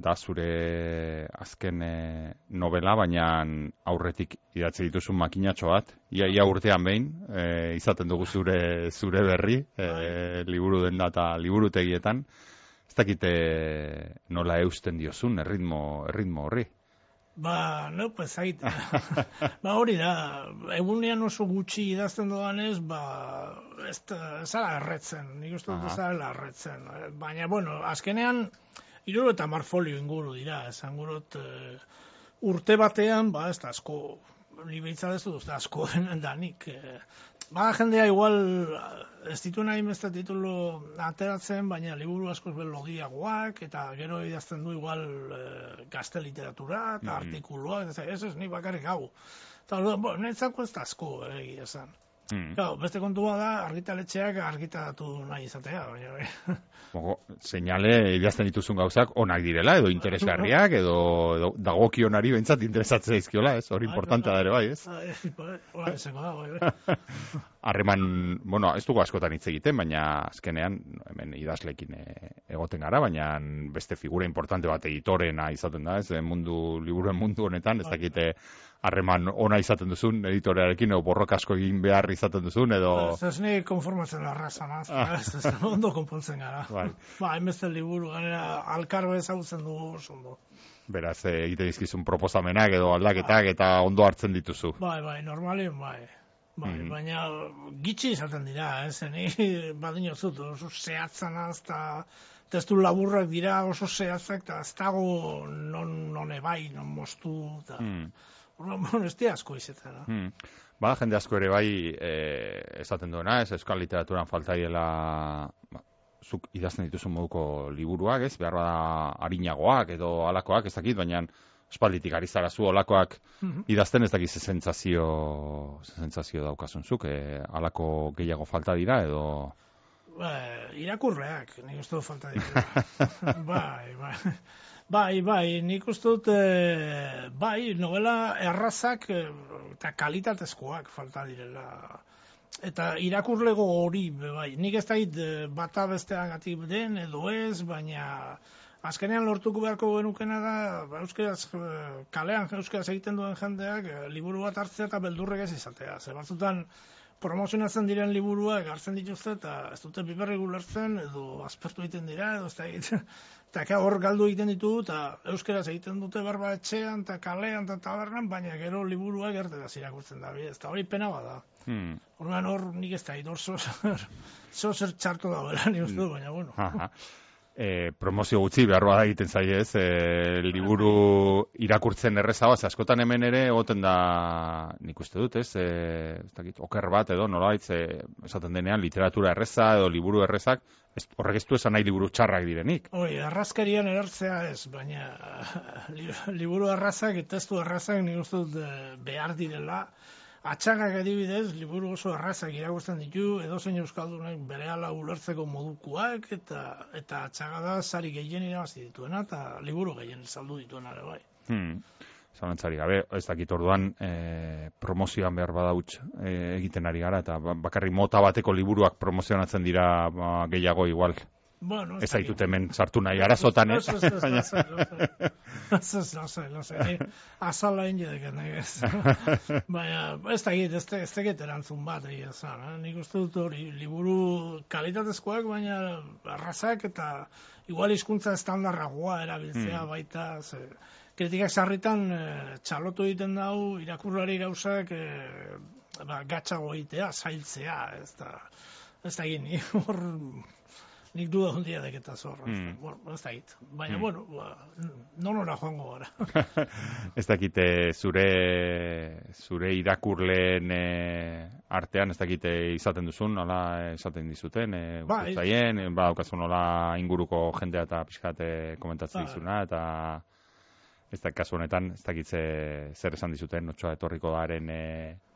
da zure azken eh, novela, baina aurretik idatzi dituzun makinatxo bat. Ia, ia urtean behin, eh, izaten dugu zure, zure berri, eh, liburu den data liburutegietan. ez dakite nola eusten diozun erritmo, erritmo horri. Ba, no, pues zait. [laughs] ba, hori da, egunean oso gutxi idazten doanez, ba, ez da erretzen, nik uste dut ez da erretzen. Baina, bueno, azkenean, iruro eta marfolio inguru dira, esan gurot, uh, urte batean, ba, ez da asko, ni behitza ez dut, asko [laughs] da nik. Eh, ba, jendea igual, ez ditu nahi beste titulo ateratzen, baina liburu askoz logiagoak, eta gero idazten du igual e, gazte literatura, eta mm -hmm. artikuloak, ez ez, ni bakarrik hau. Eta, bo, netzako ez da asko, egia esan. Mm. beste kontua da, argitaletxeak argitaratu nahi izatea. Baina, [laughs] Mogo, seinale idazten dituzun gauzak onak direla, edo interesgarriak, edo, edo dagokionari bentsat interesatzea izkiola, ez? Hori bai, importantea bai. da ere bai, ez? Bai, bai, bai, [laughs] [laughs] Harreman, bueno, ez dugu askotan hitz egiten, baina azkenean, hemen idazlekin eh, egoten gara, baina beste figura importante bat editorena izaten da, ez? Mundu, liburuen mundu honetan, ez dakite harreman ona izaten duzun editorearekin edo borrok asko egin behar izaten duzun edo Ez ez ni konformatzen arraza naz, ah. ez ez ondo konpontzen gara. Bai. Ba, hainbeste liburu ganera alkarbe ezagutzen dugu ondo. Beraz, eh, egite dizkizun proposamenak edo aldaketak eta ondo hartzen dituzu. Bai, bai, normalien bai. Bai, mm baina gitxi izaten dira, eh, zeni [laughs] badino zut, oso zehatzan azta testu laburrak dira oso zehatzak, eta ez dago non, non ebai, non mostu, eta... Mm. Bueno, ez asko izetan. No? Hmm. Ba, jende asko ere bai e, esaten duena, ez euskal literaturan faltaiela ba, zuk idazten dituzu moduko liburuak, ez? Behar bada harinagoak edo alakoak, ez dakit, baina espalditik ari zara zu olakoak mhm. idazten ez dakit ze sentsazio ze sentsazio daukasun zuk, e, alako gehiago falta dira edo ba, irakurreak, nik uste falta [laughs] dira. bai, bai. Bai, bai, nik uste dut, e, bai, novela errazak e, eta kalitatezkoak falta direla. Eta irakurlego hori, bai, nik ez dait e, bata bestean den edo ez, baina azkenean lortuko beharko genukena da, ba, kalean euskaraz egiten duen jendeak, liburu bat hartzea eta beldurrek ez izatea. Zer batzutan, promozionatzen diren liburuak hartzen dituzte eta ez dute biberri gulertzen edo aspertu egiten dira edo ez da egiten eta hor galdu egiten ditu eta euskeraz egiten dute barba etxean eta kalean eta tabernan baina gero liburuak erte da da ez da hori pena bada. Hmm. hor nik ez da idor zozer [laughs] txartu da bera ni uste baina bueno e, promozio gutxi behar bada egiten zaie ez, e, liburu irakurtzen errezagoa, ze askotan hemen ere egoten da, nik uste dut, ez, e, ez dakit, oker bat edo, nola e, esaten denean, literatura erreza edo liburu errezak, ez, horrek ez du esan nahi liburu txarrak direnik. Oi, arrazkarian erartzea ez, baina [laughs] liburu arrazak, testu arrazak nik uste dut behar direla, Atxagak adibidez, liburu oso errazak iragusten ditu, edo zein euskaldunek bere ala ulertzeko modukoak, eta eta atxaga da sari gehien irabazi dituena, eta liburu gehien saldu dituena ere bai. Hmm. Zalantzari gabe, ez dakit orduan e, promozioan behar badautz e, egiten ari gara, eta ba, bakarri mota bateko liburuak promozionatzen dira ba, gehiago igual. Bueno, ez zaitut hemen sartu nahi arazotan, eh? Ez, ez, ez, ez, ez, ez, azala indedek, ez. Baina, ez da git, ez da git erantzun bat, egia zan, eh? nik uste dut hori, liburu kalitatezkoak, baina arrazak eta igual hizkuntza estandarragoa erabiltzea hmm. baita, ze, kritikak sarritan eh, txalotu egiten dau, irakurrari gauzak eh, ba, gatzago egitea, zailtzea, ez da, ez da gini, hor nik du hondia de eta zorra. Mm. Bueno, ez dakit. Baina, mm. bueno, ba, non ora joango gara. [laughs] ez dakite zure, zure irakurleen e, artean, ez dakite izaten duzun, nola izaten dizuten, e, ba, zaien, ba, daukazun nola inguruko jendea eta pixkate komentatzen ba, dizuna, eta ez da kasu honetan, ez dakitze zer esan dizuten, notxoa etorriko daren... E,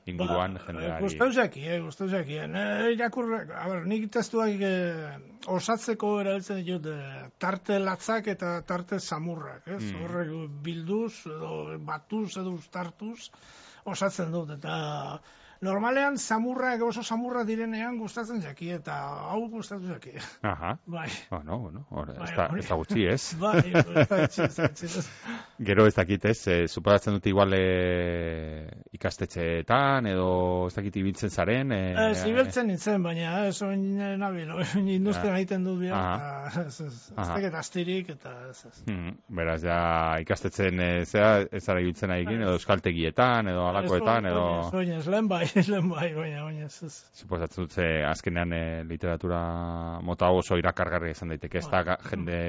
inguruan ba, jendeari. Gustau zaki, eh, gustau zaki. Eh, irakur, a ber, nik testuak eh, osatzeko erabiltzen ditut eh, tarte latzak eta tarte samurrak, ez? Mm. Horrek bilduz edo batuz edo ustartuz osatzen dut eta normalean samurrak oso samurra direnean gustatzen jaki eta hau gustatu jaki. Aha. Bai. Bueno, bueno, hor, Bai, ez da, ez da gutxi, ez? Bai, ez ez ez. Gero ez dakit, ez, e, superatzen dute igual e, ikastetxeetan, edo ez dakit ibiltzen zaren. E, Ez, ibeltzen nintzen, baina ez oin nabil, oin industria Ja. egiten du bia, ez, ez, ez, astirik, eta ez, ez. Hmm, beraz, ja, ikastetzen e, zera, ez zara ibiltzen egin, edo euskaltegietan, edo alakoetan, edo... Oin ez, lehen bai, lehen bai, baina, oin ez, ez. Suposatzen dut, azkenean e, literatura mota oso irakargarria izan daiteke, ez da Bai. ga, jende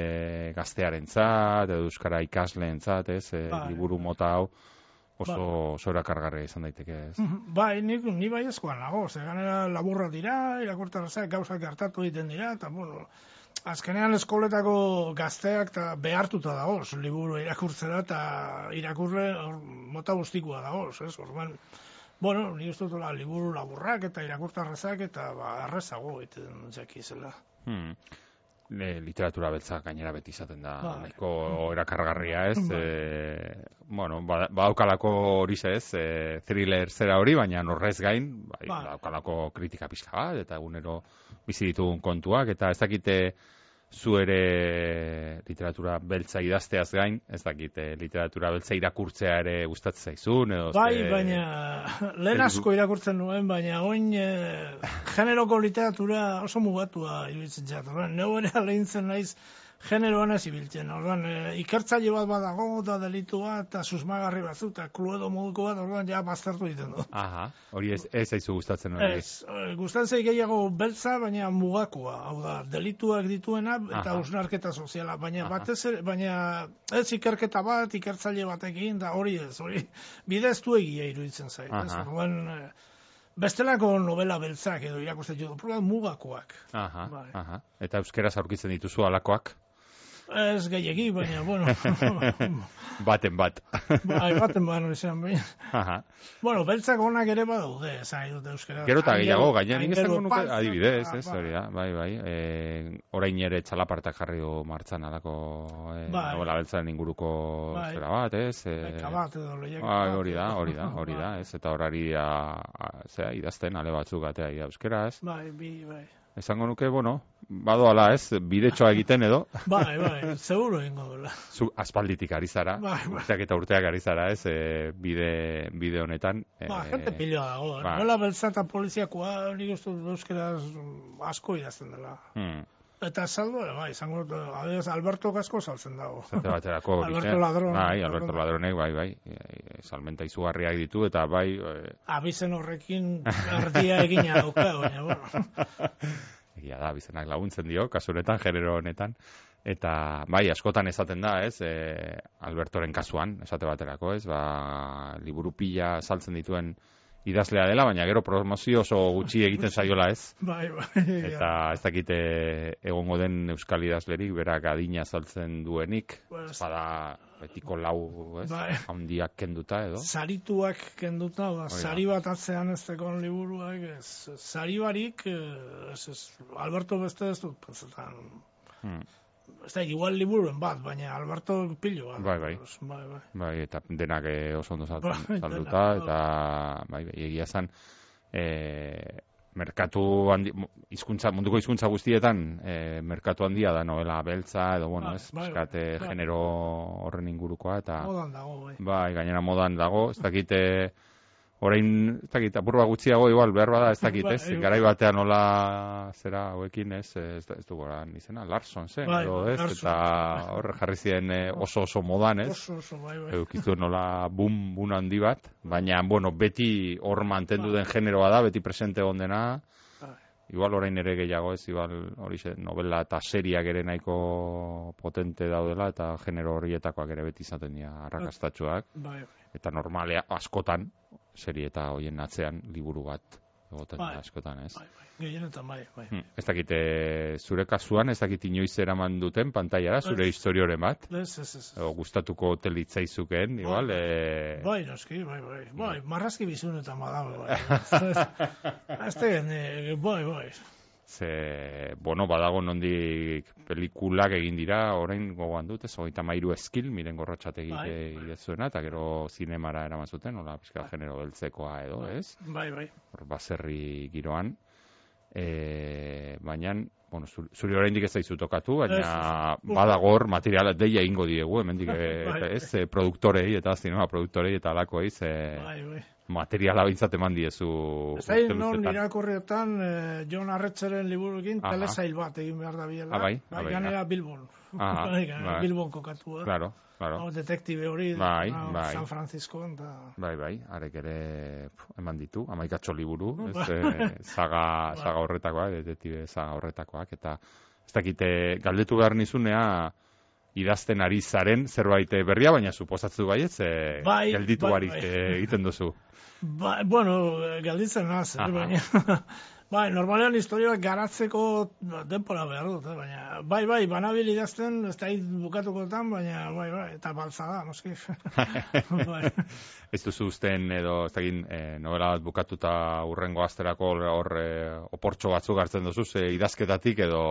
gaztearentzat edo euskara ikasleentzat, ez, e, Bai. liburu mota hau oso, Bai. oso irakargarria izan daiteke, ez. Bai, nik, ni bai eskoan nago, ze ganera laburra dira, irakurtarazak gauzak hartatu egiten dira, eta bueno, azkenean eskoletako gazteak eta behartuta dagoz, liburu irakurtzera eta irakurre hor, mota guztikoa dagoz, ez, orduan, bueno, ni uste dut liburu laburrak eta irakurtarrazak eta ba, errezago egiten jakizela. Hmm. Le, literatura beltza gainera beti izaten da Bai. nahiko erakargarria, ez? Bai. E, bueno, ba- badaukalako hori ez, e, thriller zera hori, baina horrez gain, bai, Bai. badaukalako kritika pixka bat, eta egunero bizi ditugun kontuak, eta ez dakite zu ere literatura beltza idazteaz gain, ez dakite literatura beltza irakurtzea ere gustatzen zaizun, edo Bai, ze- baina lehen asko irakurtzen nuen, baina oin e, [laughs] generoko literatura oso mugatua iruditzen. Orduan, neu ere alegintzen naiz generoan ez ibiltzen. Orduan, e, ikertzaile bat badago, da delitu bat, eta susmagarri batzu, eta kluedo moduko bat, orduan ja baztertu egiten du. Aha, hori ez, ez zaizu gustatzen hori. Ez, e, gustatzen gehiago beltza, baina mugakoa. Hau da, delituak dituena eta Aha. usnarketa soziala. Baina Aha. batez baina ez ikerketa bat, ikertzaile batekin, da hori ez, hori bidez egia iruditzen zait. Ez, orduan, e, bestelako novela beltzak edo irakurtzen dut, proba mugakoak. Aha, Bai. aha. Eta euskeraz aurkitzen dituzu alakoak? Ez gehiegi, baina, bueno, [laughs] Baten bat. bai, baten bano izan, baina. Aha. Bueno, beltzak onak ere badaude, esan nahi dut euskara. Gero eta gehiago, gaina nik Angelu esango nuke, adibidez, ez, bai. hori da, bai, bai. E, orain ere txalapartak jarri du martzan alako e, Bai. novela beltzaren inguruko Bai. zera bat, ez? E, bat edo lehiak bai, bat. hori da, hori da, hori da, ez? Eta horari zera, idazten ale batzuk atea euskera, ez? Bai, bi, bai. Esango nuke, bueno, badoala, ez? Bidetxoa egiten edo, [laughs] Bai, bai, seguro ingo dela. zu aspalditik ari zara, Bai, bai. urteak eta urteak ari zara, ez? E, bide, bide honetan. Ba, e, gente piloa dago. ba. Nola beltza eta poliziakoa, nik uste dut euskeraz asko idazten dela. hmm, Eta saldo, ere, bai, izango adibidez, Alberto asko saltzen dago. Zate baterako. [laughs] Alberto Ladron. Bai, Alberto Ladronek, bai, bai. E, salmenta izugarriak ditu, eta bai, e, Abizen horrekin [laughs] erdia egina dauka, baina, bueno. [laughs] egia da, bizenak laguntzen dio, kasu honetan, genero honetan. Eta, bai, askotan esaten da, ez, e, Albertoren kasuan, esate baterako, ez, ba, liburu pila saltzen dituen idazlea dela, baina gero promozio oso gutxi egiten zaiola, ez? Bai, bai. Eta ez dakite egongo den euskal idazlerik, berak adina saltzen duenik, bada betiko lau, ez, Bai. handiak kenduta edo. Sarituak kenduta, da, sari bat atzean ez tekon liburuak, ez, sari barik, eh, ez, ez, Alberto beste ez dut, pentsetan, Hmm. Ez da, igual liburuen bat, baina Alberto pilo bat. Bai, bai. bai, bai. Bai, eta denak eh, oso ondo Bai, salduta, denak, eta bai, bai, egia zan, e, merkatu handi, hizkuntza, munduko hizkuntza guztietan, e, merkatu handia da novela beltza, edo, bueno, Bai, ez, bai, eh, bai. genero horren ingurukoa, eta, Modan dago, bai. bai, gainera modan dago, ez dakite, orain, ez dakit, apurba gutxiago, igual, behar bada, ez dakit, [laughs] ez, Bai, bai. garai batean nola, zera, hauekin, ez, ez, ez du goran izena, Larson, zen, Bai, edo, ez, Larson. eta horre jarri ziren eh, oso oso modan, ez, Oso, oso, bai, bai. eukizu nola boom, boom handi bat, baina, bueno, beti hor mantendu den generoa da, beti presente egon dena, Bai. igual orain ere gehiago ez, igual hori novela eta seriak ere nahiko potente daudela, eta genero horietakoak ere beti izaten dira arrakastatxoak, Bai, bai. eta normalea askotan, serie eta hoien atzean liburu bat egoten Bai. da askotan, ez? Bai, bai. Gehienetan, bai, bai. Hmm, Ez dakit, eh, zure kasuan, ez dakit inoiz eraman duten pantailara, zure Ez. historioren bat, Ez, ez, ez. edo gustatuko telitzaizuken, igual, eh, Bai, noski, bai, bai. Bai, marrazki bizunetan badago, bai. Ez tegen, bai, bai. Ze, bueno, badago nondik pelikulak egin dira, orain gogoan dut, ez hogeita mairu eskil, miren gorrotxategi Bai, bai, zuena, eta gero zinemara eraman zuten, nola, pizka genero beltzekoa edo, ez? Bai, bai. Hor, baserri giroan. E, baina, bueno, zuri, oraindik ez zaizu tokatu, baina Ez, ez. badago hor materiala deia ingo diegu, hemendik [laughs] Bai. ez, e, produktorei eta zinema produktorei eta alakoei, ze Bai, bai. Materiala bintzat eman diezu Ez da, urte non irakurrietan, eh, Jon Arretzeren liburuekin telesail bat egin behar da biela. Ah, bai, ah, bai, ganera Bilbon. Aha, [laughs] bai, ganera. Bilbon kokatua. Claro, claro. Hau, detektibe hori, Bai, hau, bai. San Francisco, eta... Bai, bai, arek ere eman ditu, amaikatxo liburu, [laughs] ez, Bai. e, zaga, zaga horretakoak, detektibe zaga horretakoak, eta ez dakite, galdetu behar nizunea, idazten ari zaren zerbait berria, baina suposatzu baietz, e, Bai, gelditu bai, barik bai. e, egiten duzu. Ba, bueno, eh, galditzen naz, eh, baina... [laughs] bai, normalean historioak garatzeko denpora behar dut, eh, baina... Bai, bai, banabil idazten, ez da bukatukotan, baina, bai, bai, eta baltza da, noski. [laughs] bai. Ez duzu usten edo, ez dakit, e, novela bat bukatuta urrengo asterako hor e, oportxo batzuk hartzen duzu, ze idazketatik edo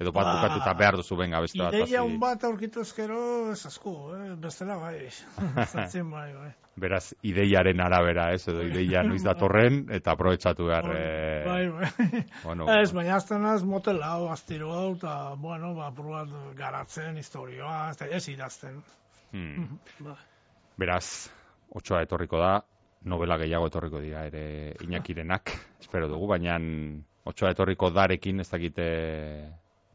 edo bat Ba, bukatuta behar duzu benga beste bat. Ideia un bat aurkitu ezkero, ez asko, eh? bestela bai. [laughs] Zatzen bai, bai. Beraz, ideiaren arabera, ez, edo ideia noiz datorren, eta aprobetsatu behar, e, Bai, bai. bueno, Ez, baina azten az motel hau, astiro hau, eta, bueno, ba, probat garatzen, historioa, ez, ez idazten. hmm. Ba. beraz, otsoa etorriko da, novela gehiago etorriko dira ere inakirenak, espero dugu, baina otsoa etorriko darekin ez dakite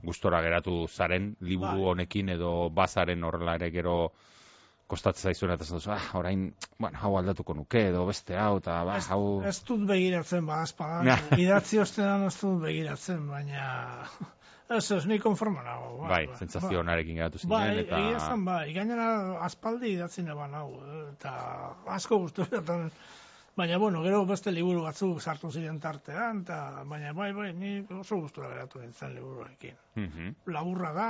gustora geratu zaren, liburu Bai. honekin edo bazaren horrela ere gero kostatzen zaizuen eta duzu, ah, orain, bueno, hau aldatuko nuke edo beste hau, eta ba, hau... ez dut begiratzen, ba. Ja. [laughs] Idatzi ostean ez dut begiratzen, baina... [laughs] Ez, ez, ni konforma nago. ba, Bai, ba, sentsazio ba. onarekin geratu zinen, Bai, eta... egia esan, bai. Gainera, aspaldi idatzi neban hau, eta asko guztu Baina, bueno, gero beste liburu batzuk sartu ziren tartean, eta, baina, bai, bai, ni oso gustura geratu nintzen liburuekin. Mhm, Laburra da,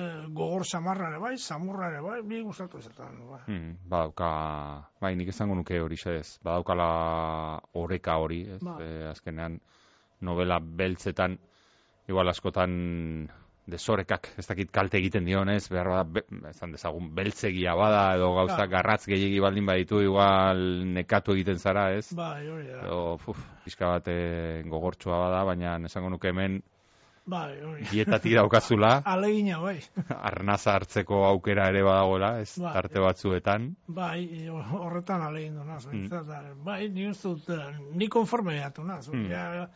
eh, gogor samarra ere bai, samurra ere bai, bi gustatu izaten. Bai. mhm, badauka, bai, nik esango nuke hori ez, badaukala oreka hori, ez, Ba. eh, azkenean novela beltzetan, igual askotan desorekak, ez dakit kalte egiten dionez, behar bada, be, esan dezagun, beltzegia bada, edo gauza Claro. garratz gehiagi baldin baditu, igual nekatu egiten zara, ez? Bai, hori da. Edo, puf, pixka bat eh, gogortsua bada, baina esango nuke hemen Bai, hori. dietatik daukazula, [laughs] Alegina, bai. [laughs] arnaza hartzeko aukera ere badagoela, ez, Bai. tarte batzuetan. Bai, horretan alegin du naz. Mm. Bai, ni uste dut, eh, ni konforme gatu naz. Mm. Ja,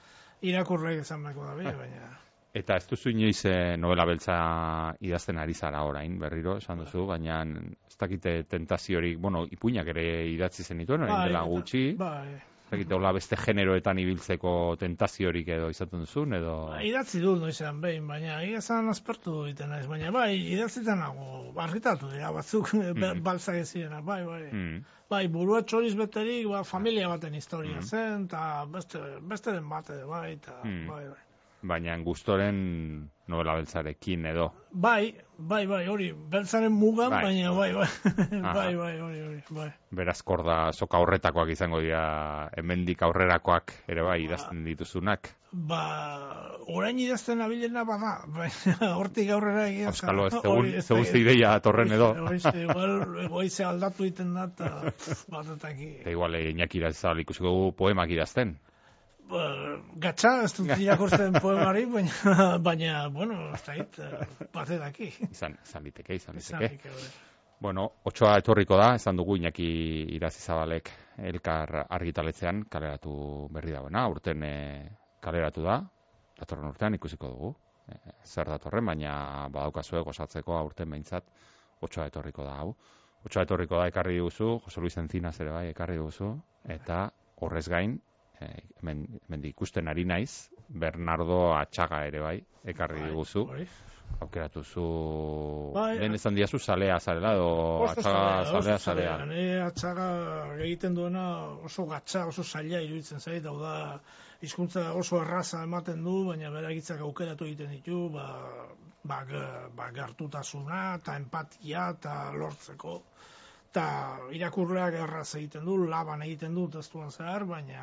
irakurrek esan behako da, baina... Eta ez duzu inoiz eh, novela beltza idazten ari zara orain, berriro, esan duzu, baina ez dakite tentaziorik, bueno, ipuinak ere idatzi zenituen, orain Bai, dela gutxi, Bai, ez dakite hola beste generoetan ibiltzeko tentaziorik edo izaten duzun, edo... Ba, idatzi dut noizean behin, baina egia esan aspertu egiten naiz, baina bai, idatziten nago, argitatu dira batzuk, [laughs] mm. baltzak ez bai, bai. Hmm, Bai, burua txoriz beterik, ba, familia baten historia Mm. zen, eta beste, beste den bate, bai, eta, Mm. bai, bai. Baina gustoren novela beltzarekin edo. Bai, bai, bai, hori, beltzaren mugan, Bai. baina bai, bai, [laughs] bai, bai, hori, hori, bai. Beraz korda soka horretakoak izango dira hemendik aurrerakoak ere bai idazten dituzunak. Ba, orain idazten abilena bada, baina hortik aurrera egia esan, Auskalo, ez tegun, ez dakit. ideia torren edo. [laughs] Egoitze aldatu egiten da, eta batetaki. [laughs] Eta igual, eh, Iñaki Irazabal ikusiko poemak idazten. Ba, gatza, ez dut irakurtzen [laughs] poemari, baina, baina, bueno, ez da hit, batetaki. Izan, izan liteke, izan Izan liteke. nik, hori. Bueno, otsoa etorriko da, esan dugu Iñaki Irazizabalek elkar argitaletzean kaleratu berri dagoena, urten eh, kaleratu da, datorren urtean ikusiko dugu. Eh, zer datorren, baina badaukazue gozatzeko aurten behintzat otsoa etorriko da hau. Otsoa etorriko da ekarri duzu, Jose Luis Encinas ere bai ekarri duzu, eta horrez gain, eh, hemen, hemen ikusten ari naiz, Bernardo Atxaga ere bai ekarri Bai, diguzu. aukeratu zu Bai, lehen esan diazu salea zarela edo atxaga oso salea zarea? Nire atxaga egiten duena oso gatza, oso zaila iruditzen zait, hau da, hizkuntza oso erraza ematen du, baina bere hitzak aukeratu egiten ditu, ba, ba, ba gertutasuna eta empatia eta lortzeko. Eta irakurleak erraz egiten du, laban egiten du testuan zehar, baina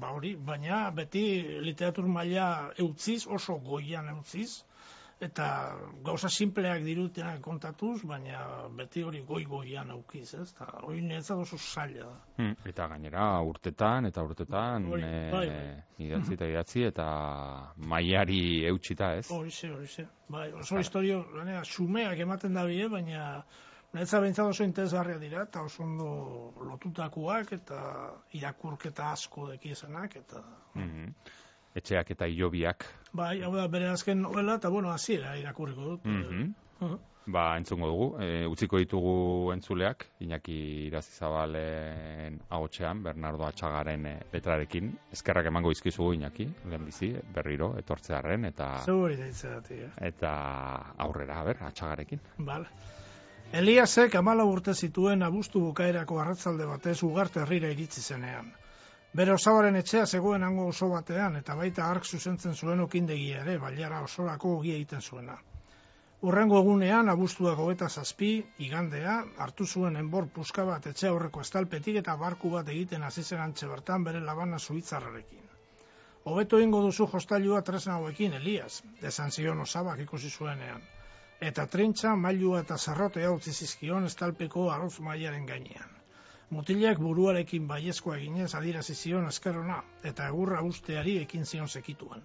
ba hori, baina beti literatur maila eutziz, oso goian eutziz, eta gauza simpleak dirutenak kontatuz, baina beti hori goi-goian aukiz, ez? Eta hori niretzat oso zaila da. Hmm, eta gainera urtetan, eta urtetan, Hori, e, bai, bai. idatzi eta idatzi, eta maiari eutxita, ez? Hori ze, hori ze. Bai, oso historio, lanea, xumeak ematen da bie, baina niretzat behintzat oso interesgarria dira, eta oso ondo lotutakoak, eta irakurketa asko dekiezenak, eta... Mhm. Etxeak eta ilobiak, Bai, hau da, bere azken novela, eta bueno, hasiera irakurriko dut. Mhm. Uh, ba, entzungo dugu, e, utziko ditugu entzuleak, Iñaki Irazizabalen agotxean, Bernardo Atxagaren e, letrarekin, eskerrak emango izkizugu Iñaki, lehenbizi, berriro, etortzearen, eta... Eh? eta aurrera, ber, atxagarekin. Bale. Eliasek amala urte zituen abuztu bukaerako arratzalde batez ugarte herrira iritsi zenean. Bere osabaren etxea zegoen hango oso batean eta baita ark zuzentzen zuen okindegia ere, bailara osorako ogi egiten zuena. Urrengo egunean, abuztuak hogeta zazpi, igandea, hartu zuen enbor puska bat etxe aurreko estalpetik eta barku bat egiten hasi zen antxe bertan bere labana zuitzarrarekin. Hobeto ingo duzu jostailua tresna hauekin, Elias, esan zion osabak ikusi zuenean. Eta trintxa, mailua eta zarrotea utzi zizkion estalpeko arroz mailaren gainean. Mutilak buruarekin baiezkoa eginez adirazi zion eskerrona, eta egurra usteari ekin zion sekituen.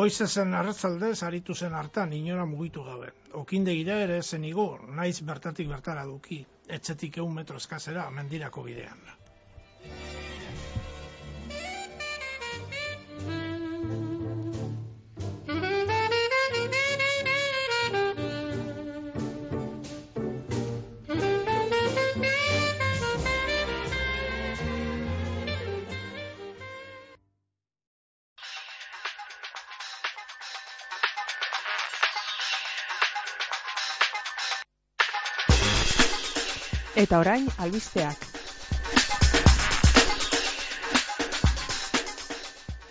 Goize zen arratzaldez aritu zen hartan inora mugitu gabe. Okindegira ere zen igo, naiz bertatik bertara duki, etxetik eun metro eskazera mendirako bidean. Eta orain albisteak.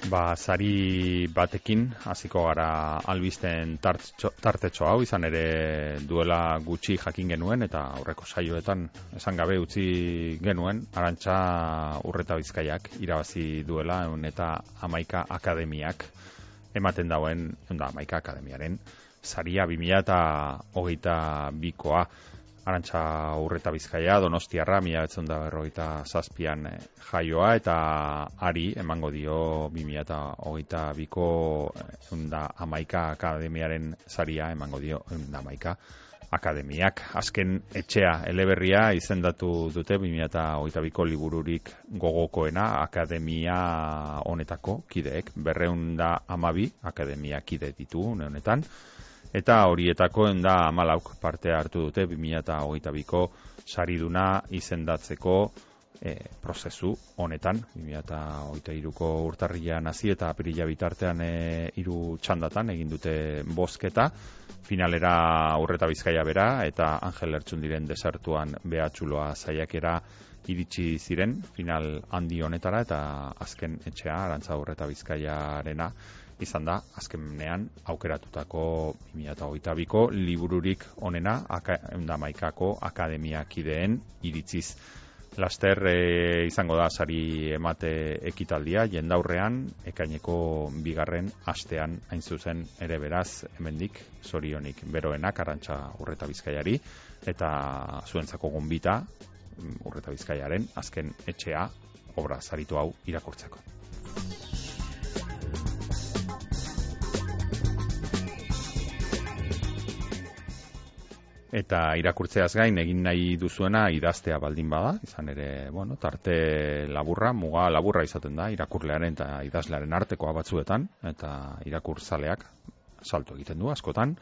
Ba, sari batekin hasiko gara albisten tartxo, tartetxo hau, izan ere duela gutxi jakin genuen, eta aurreko saioetan esan gabe utzi genuen, arantxa urreta bizkaiak irabazi duela, eta amaika akademiak ematen dauen, da amaika akademiaren, saria 2000 eta bikoa. Arantxa urreta bizkaia, donostiarra, mila betzen da berrogeita zazpian eh, jaioa, eta ari emango dio 2008 biko eunda amaika akademiaren zaria emango dio eunda amaika akademiak. Azken etxea eleberria izendatu dute 2008 biko libururik gogokoena akademia honetako kideek. Berreunda amabi akademia kide ditu honetan eta horietako da amalauk parte hartu dute 2008ko sariduna izendatzeko e, prozesu honetan. 2008ko urtarrian hasi eta apirila bitartean e, hiru txandatan egin dute bozketa. Finalera aurreta bizkaia bera eta Angel Ertsun diren desartuan behatxuloa zaiakera iritsi ziren final handi honetara eta azken etxea arantza aurreta bizkaiarena izan da, azkenean aukeratutako 2008ko libururik onena maikako akademiakideen iritziz. Laster e, izango da sari emate ekitaldia, jendaurrean, ekaineko bigarren astean hain zuzen ere beraz, hemendik zorionik beroenak, arantxa urreta bizkaiari, eta zuentzako gombita, urreta bizkaiaren, azken etxea, obra saritu hau irakurtzeko. Eta irakurtzeaz gain egin nahi duzuena idaztea baldin bada, izan ere, bueno, tarte laburra, muga laburra izaten da, irakurlearen eta idazlearen artekoa batzuetan, eta irakurzaleak salto egiten du askotan,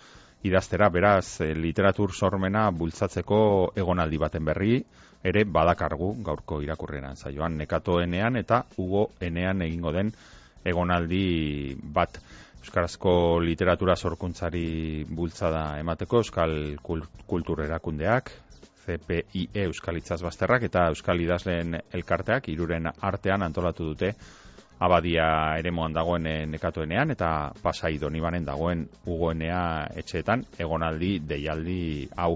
idaztera beraz eh, literatur sormena bultzatzeko egonaldi baten berri, ere badakargu gaurko irakurrenan zaioan, nekatoenean eta ugo enean egingo den egonaldi bat. Euskarazko literatura sorkuntzari bultzada emateko Euskal Kultur Erakundeak, CPIE Euskal Itzaz Basterrak eta Euskal Idazleen Elkarteak iruren artean antolatu dute abadia ere moan dagoen nekatuenean eta pasai donibanen dagoen ugoenea etxeetan egonaldi deialdi hau.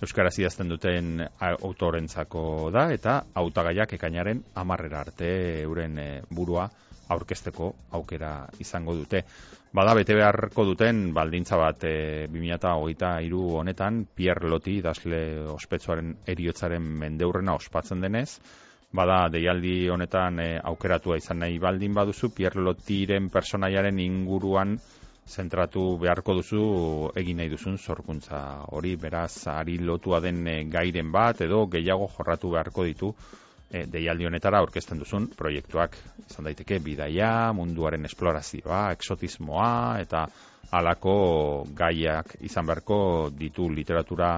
Euskaraz idazten duten autorentzako da, eta hautagaiak ekainaren amarrera arte euren e, burua aurkesteko aukera izango dute. Bada bete beharko duten baldintza bat e, 2008 honetan Pierre Loti idazle ospetsuaren eriotzaren mendeurrena ospatzen denez, bada deialdi honetan e, aukeratua izan nahi baldin baduzu Pierre Lotiren personaiaren inguruan zentratu beharko duzu egin nahi duzun sorkuntza hori beraz ari lotua den e, gairen bat edo gehiago jorratu beharko ditu e, deialdi honetara aurkezten duzun proiektuak. Izan daiteke bidaia, munduaren esplorazioa, exotismoa eta alako gaiak izan beharko ditu literatura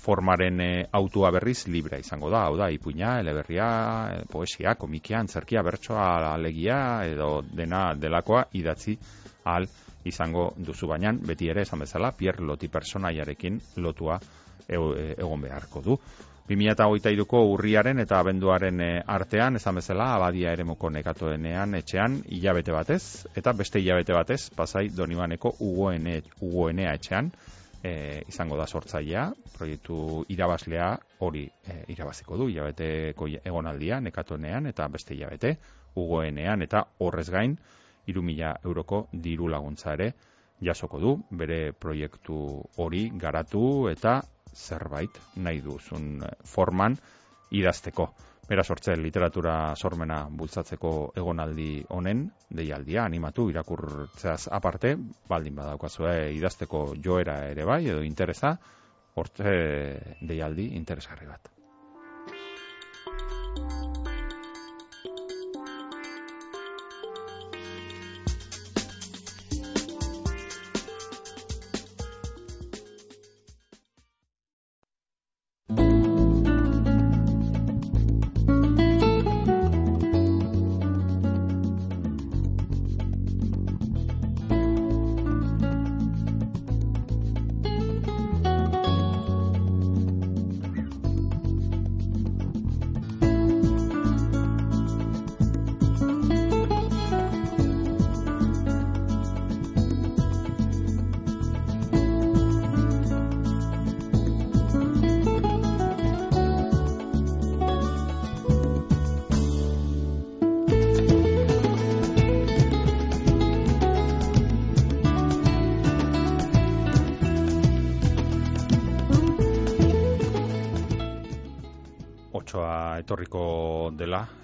formaren e, autua berriz libra izango da, hau da, ipuina, eleberria, e, poesia, komikia, antzerkia, bertsoa, alegia, edo dena delakoa idatzi al izango duzu. Baina, beti ere esan bezala, Pierre Loti personaiarekin lotua egon beharko du. 2008ko urriaren eta abenduaren eh, artean, esan bezala, abadia ere moko nekatoenean etxean hilabete batez, eta beste hilabete batez, pasai donibaneko ugoene, ugoenea etxean, e, izango da sortzailea, proiektu irabazlea hori e, irabaziko du, hilabeteko egonaldia nekatoenean, eta beste hilabete, ugoenean, eta horrez gain, irumila euroko diru laguntza ere, jasoko du, bere proiektu hori garatu eta zerbait nahi duzun forman idazteko. Bera sortze literatura sormena bultzatzeko egonaldi honen deialdia animatu irakurtzeaz aparte, baldin badaukazue idazteko joera ere bai edo interesa, hortze deialdi interesgarri bat.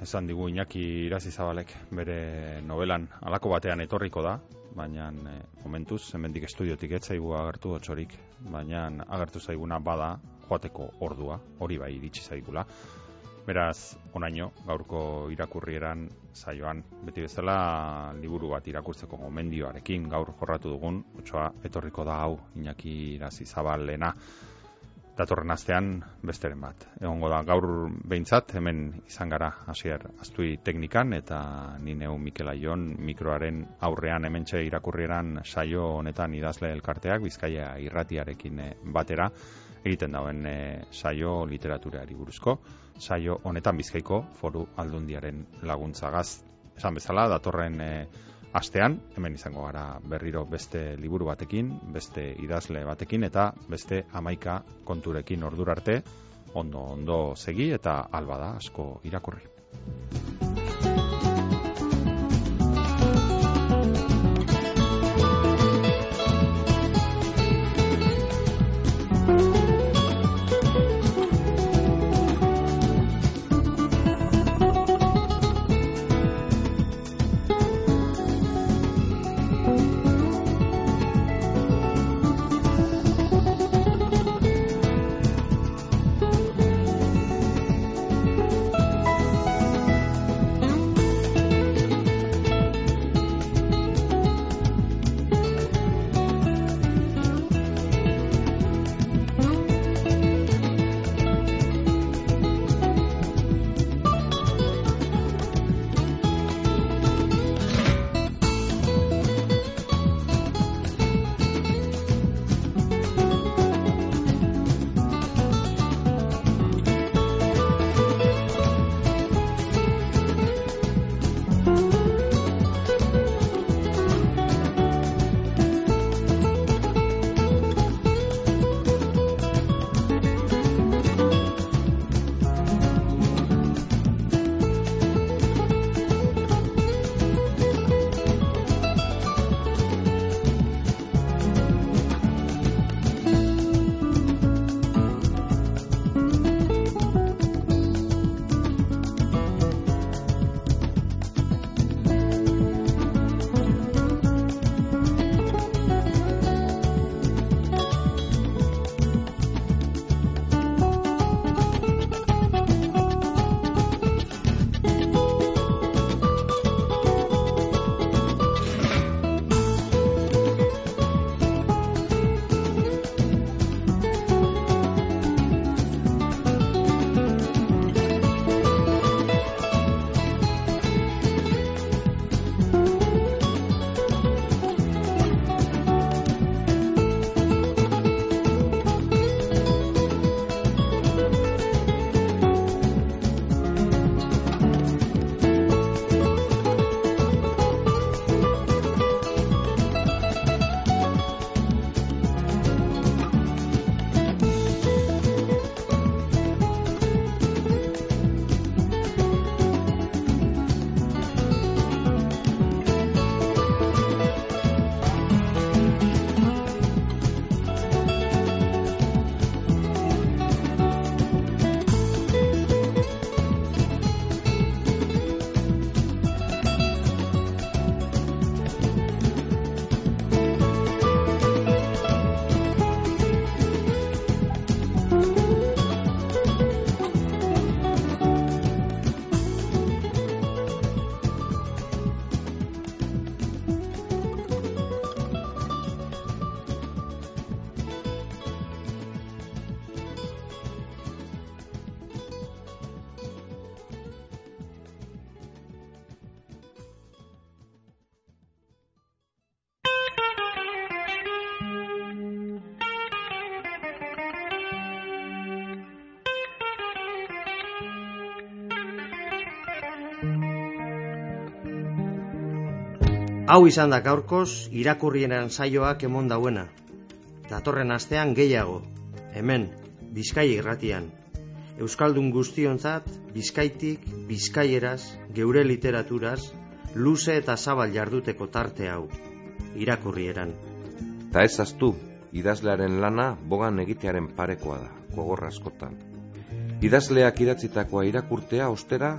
Esan digu Iñaki Irazi Zabalek bere novelan alako batean etorriko da, baina e, momentuz hemendik estudiotik ez zaigu agertu otsorik, baina agertu zaiguna bada joateko ordua, hori bai iritsi zaigula. Beraz, onaino, gaurko irakurrieran saioan, beti bezala liburu bat irakurtzeko gomendioarekin gaur jorratu dugun, otsoa etorriko da hau Iñaki Irazi Zabalena datorren astean besteren bat. Egongo da gaur behintzat hemen izan gara hasier astui teknikan eta ni neu Mikel Aion mikroaren aurrean hementxe irakurrieran saio honetan idazle elkarteak Bizkaia irratiarekin eh, batera egiten dauen eh, saio literaturari buruzko saio honetan Bizkaiko Foru Aldundiaren laguntzagaz esan bezala datorren e, astean, hemen izango gara berriro beste liburu batekin, beste idazle batekin eta beste amaika konturekin ordurarte, ondo ondo segi eta alba da asko irakurri. Hau izan da gaurkoz irakurrienan saioak emon dauena. Datorren astean gehiago, hemen, Bizkai irratian. Euskaldun guztionzat, Bizkaitik, Bizkaieraz, geure literaturaz, luze eta zabal jarduteko tarte hau, irakurrieran. Ta ez aztu, idazlearen lana bogan egitearen parekoa da, gogorra askotan. Idazleak idatzitakoa irakurtea ostera,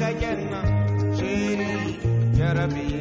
கஜன்மம் சரி ஜரபிய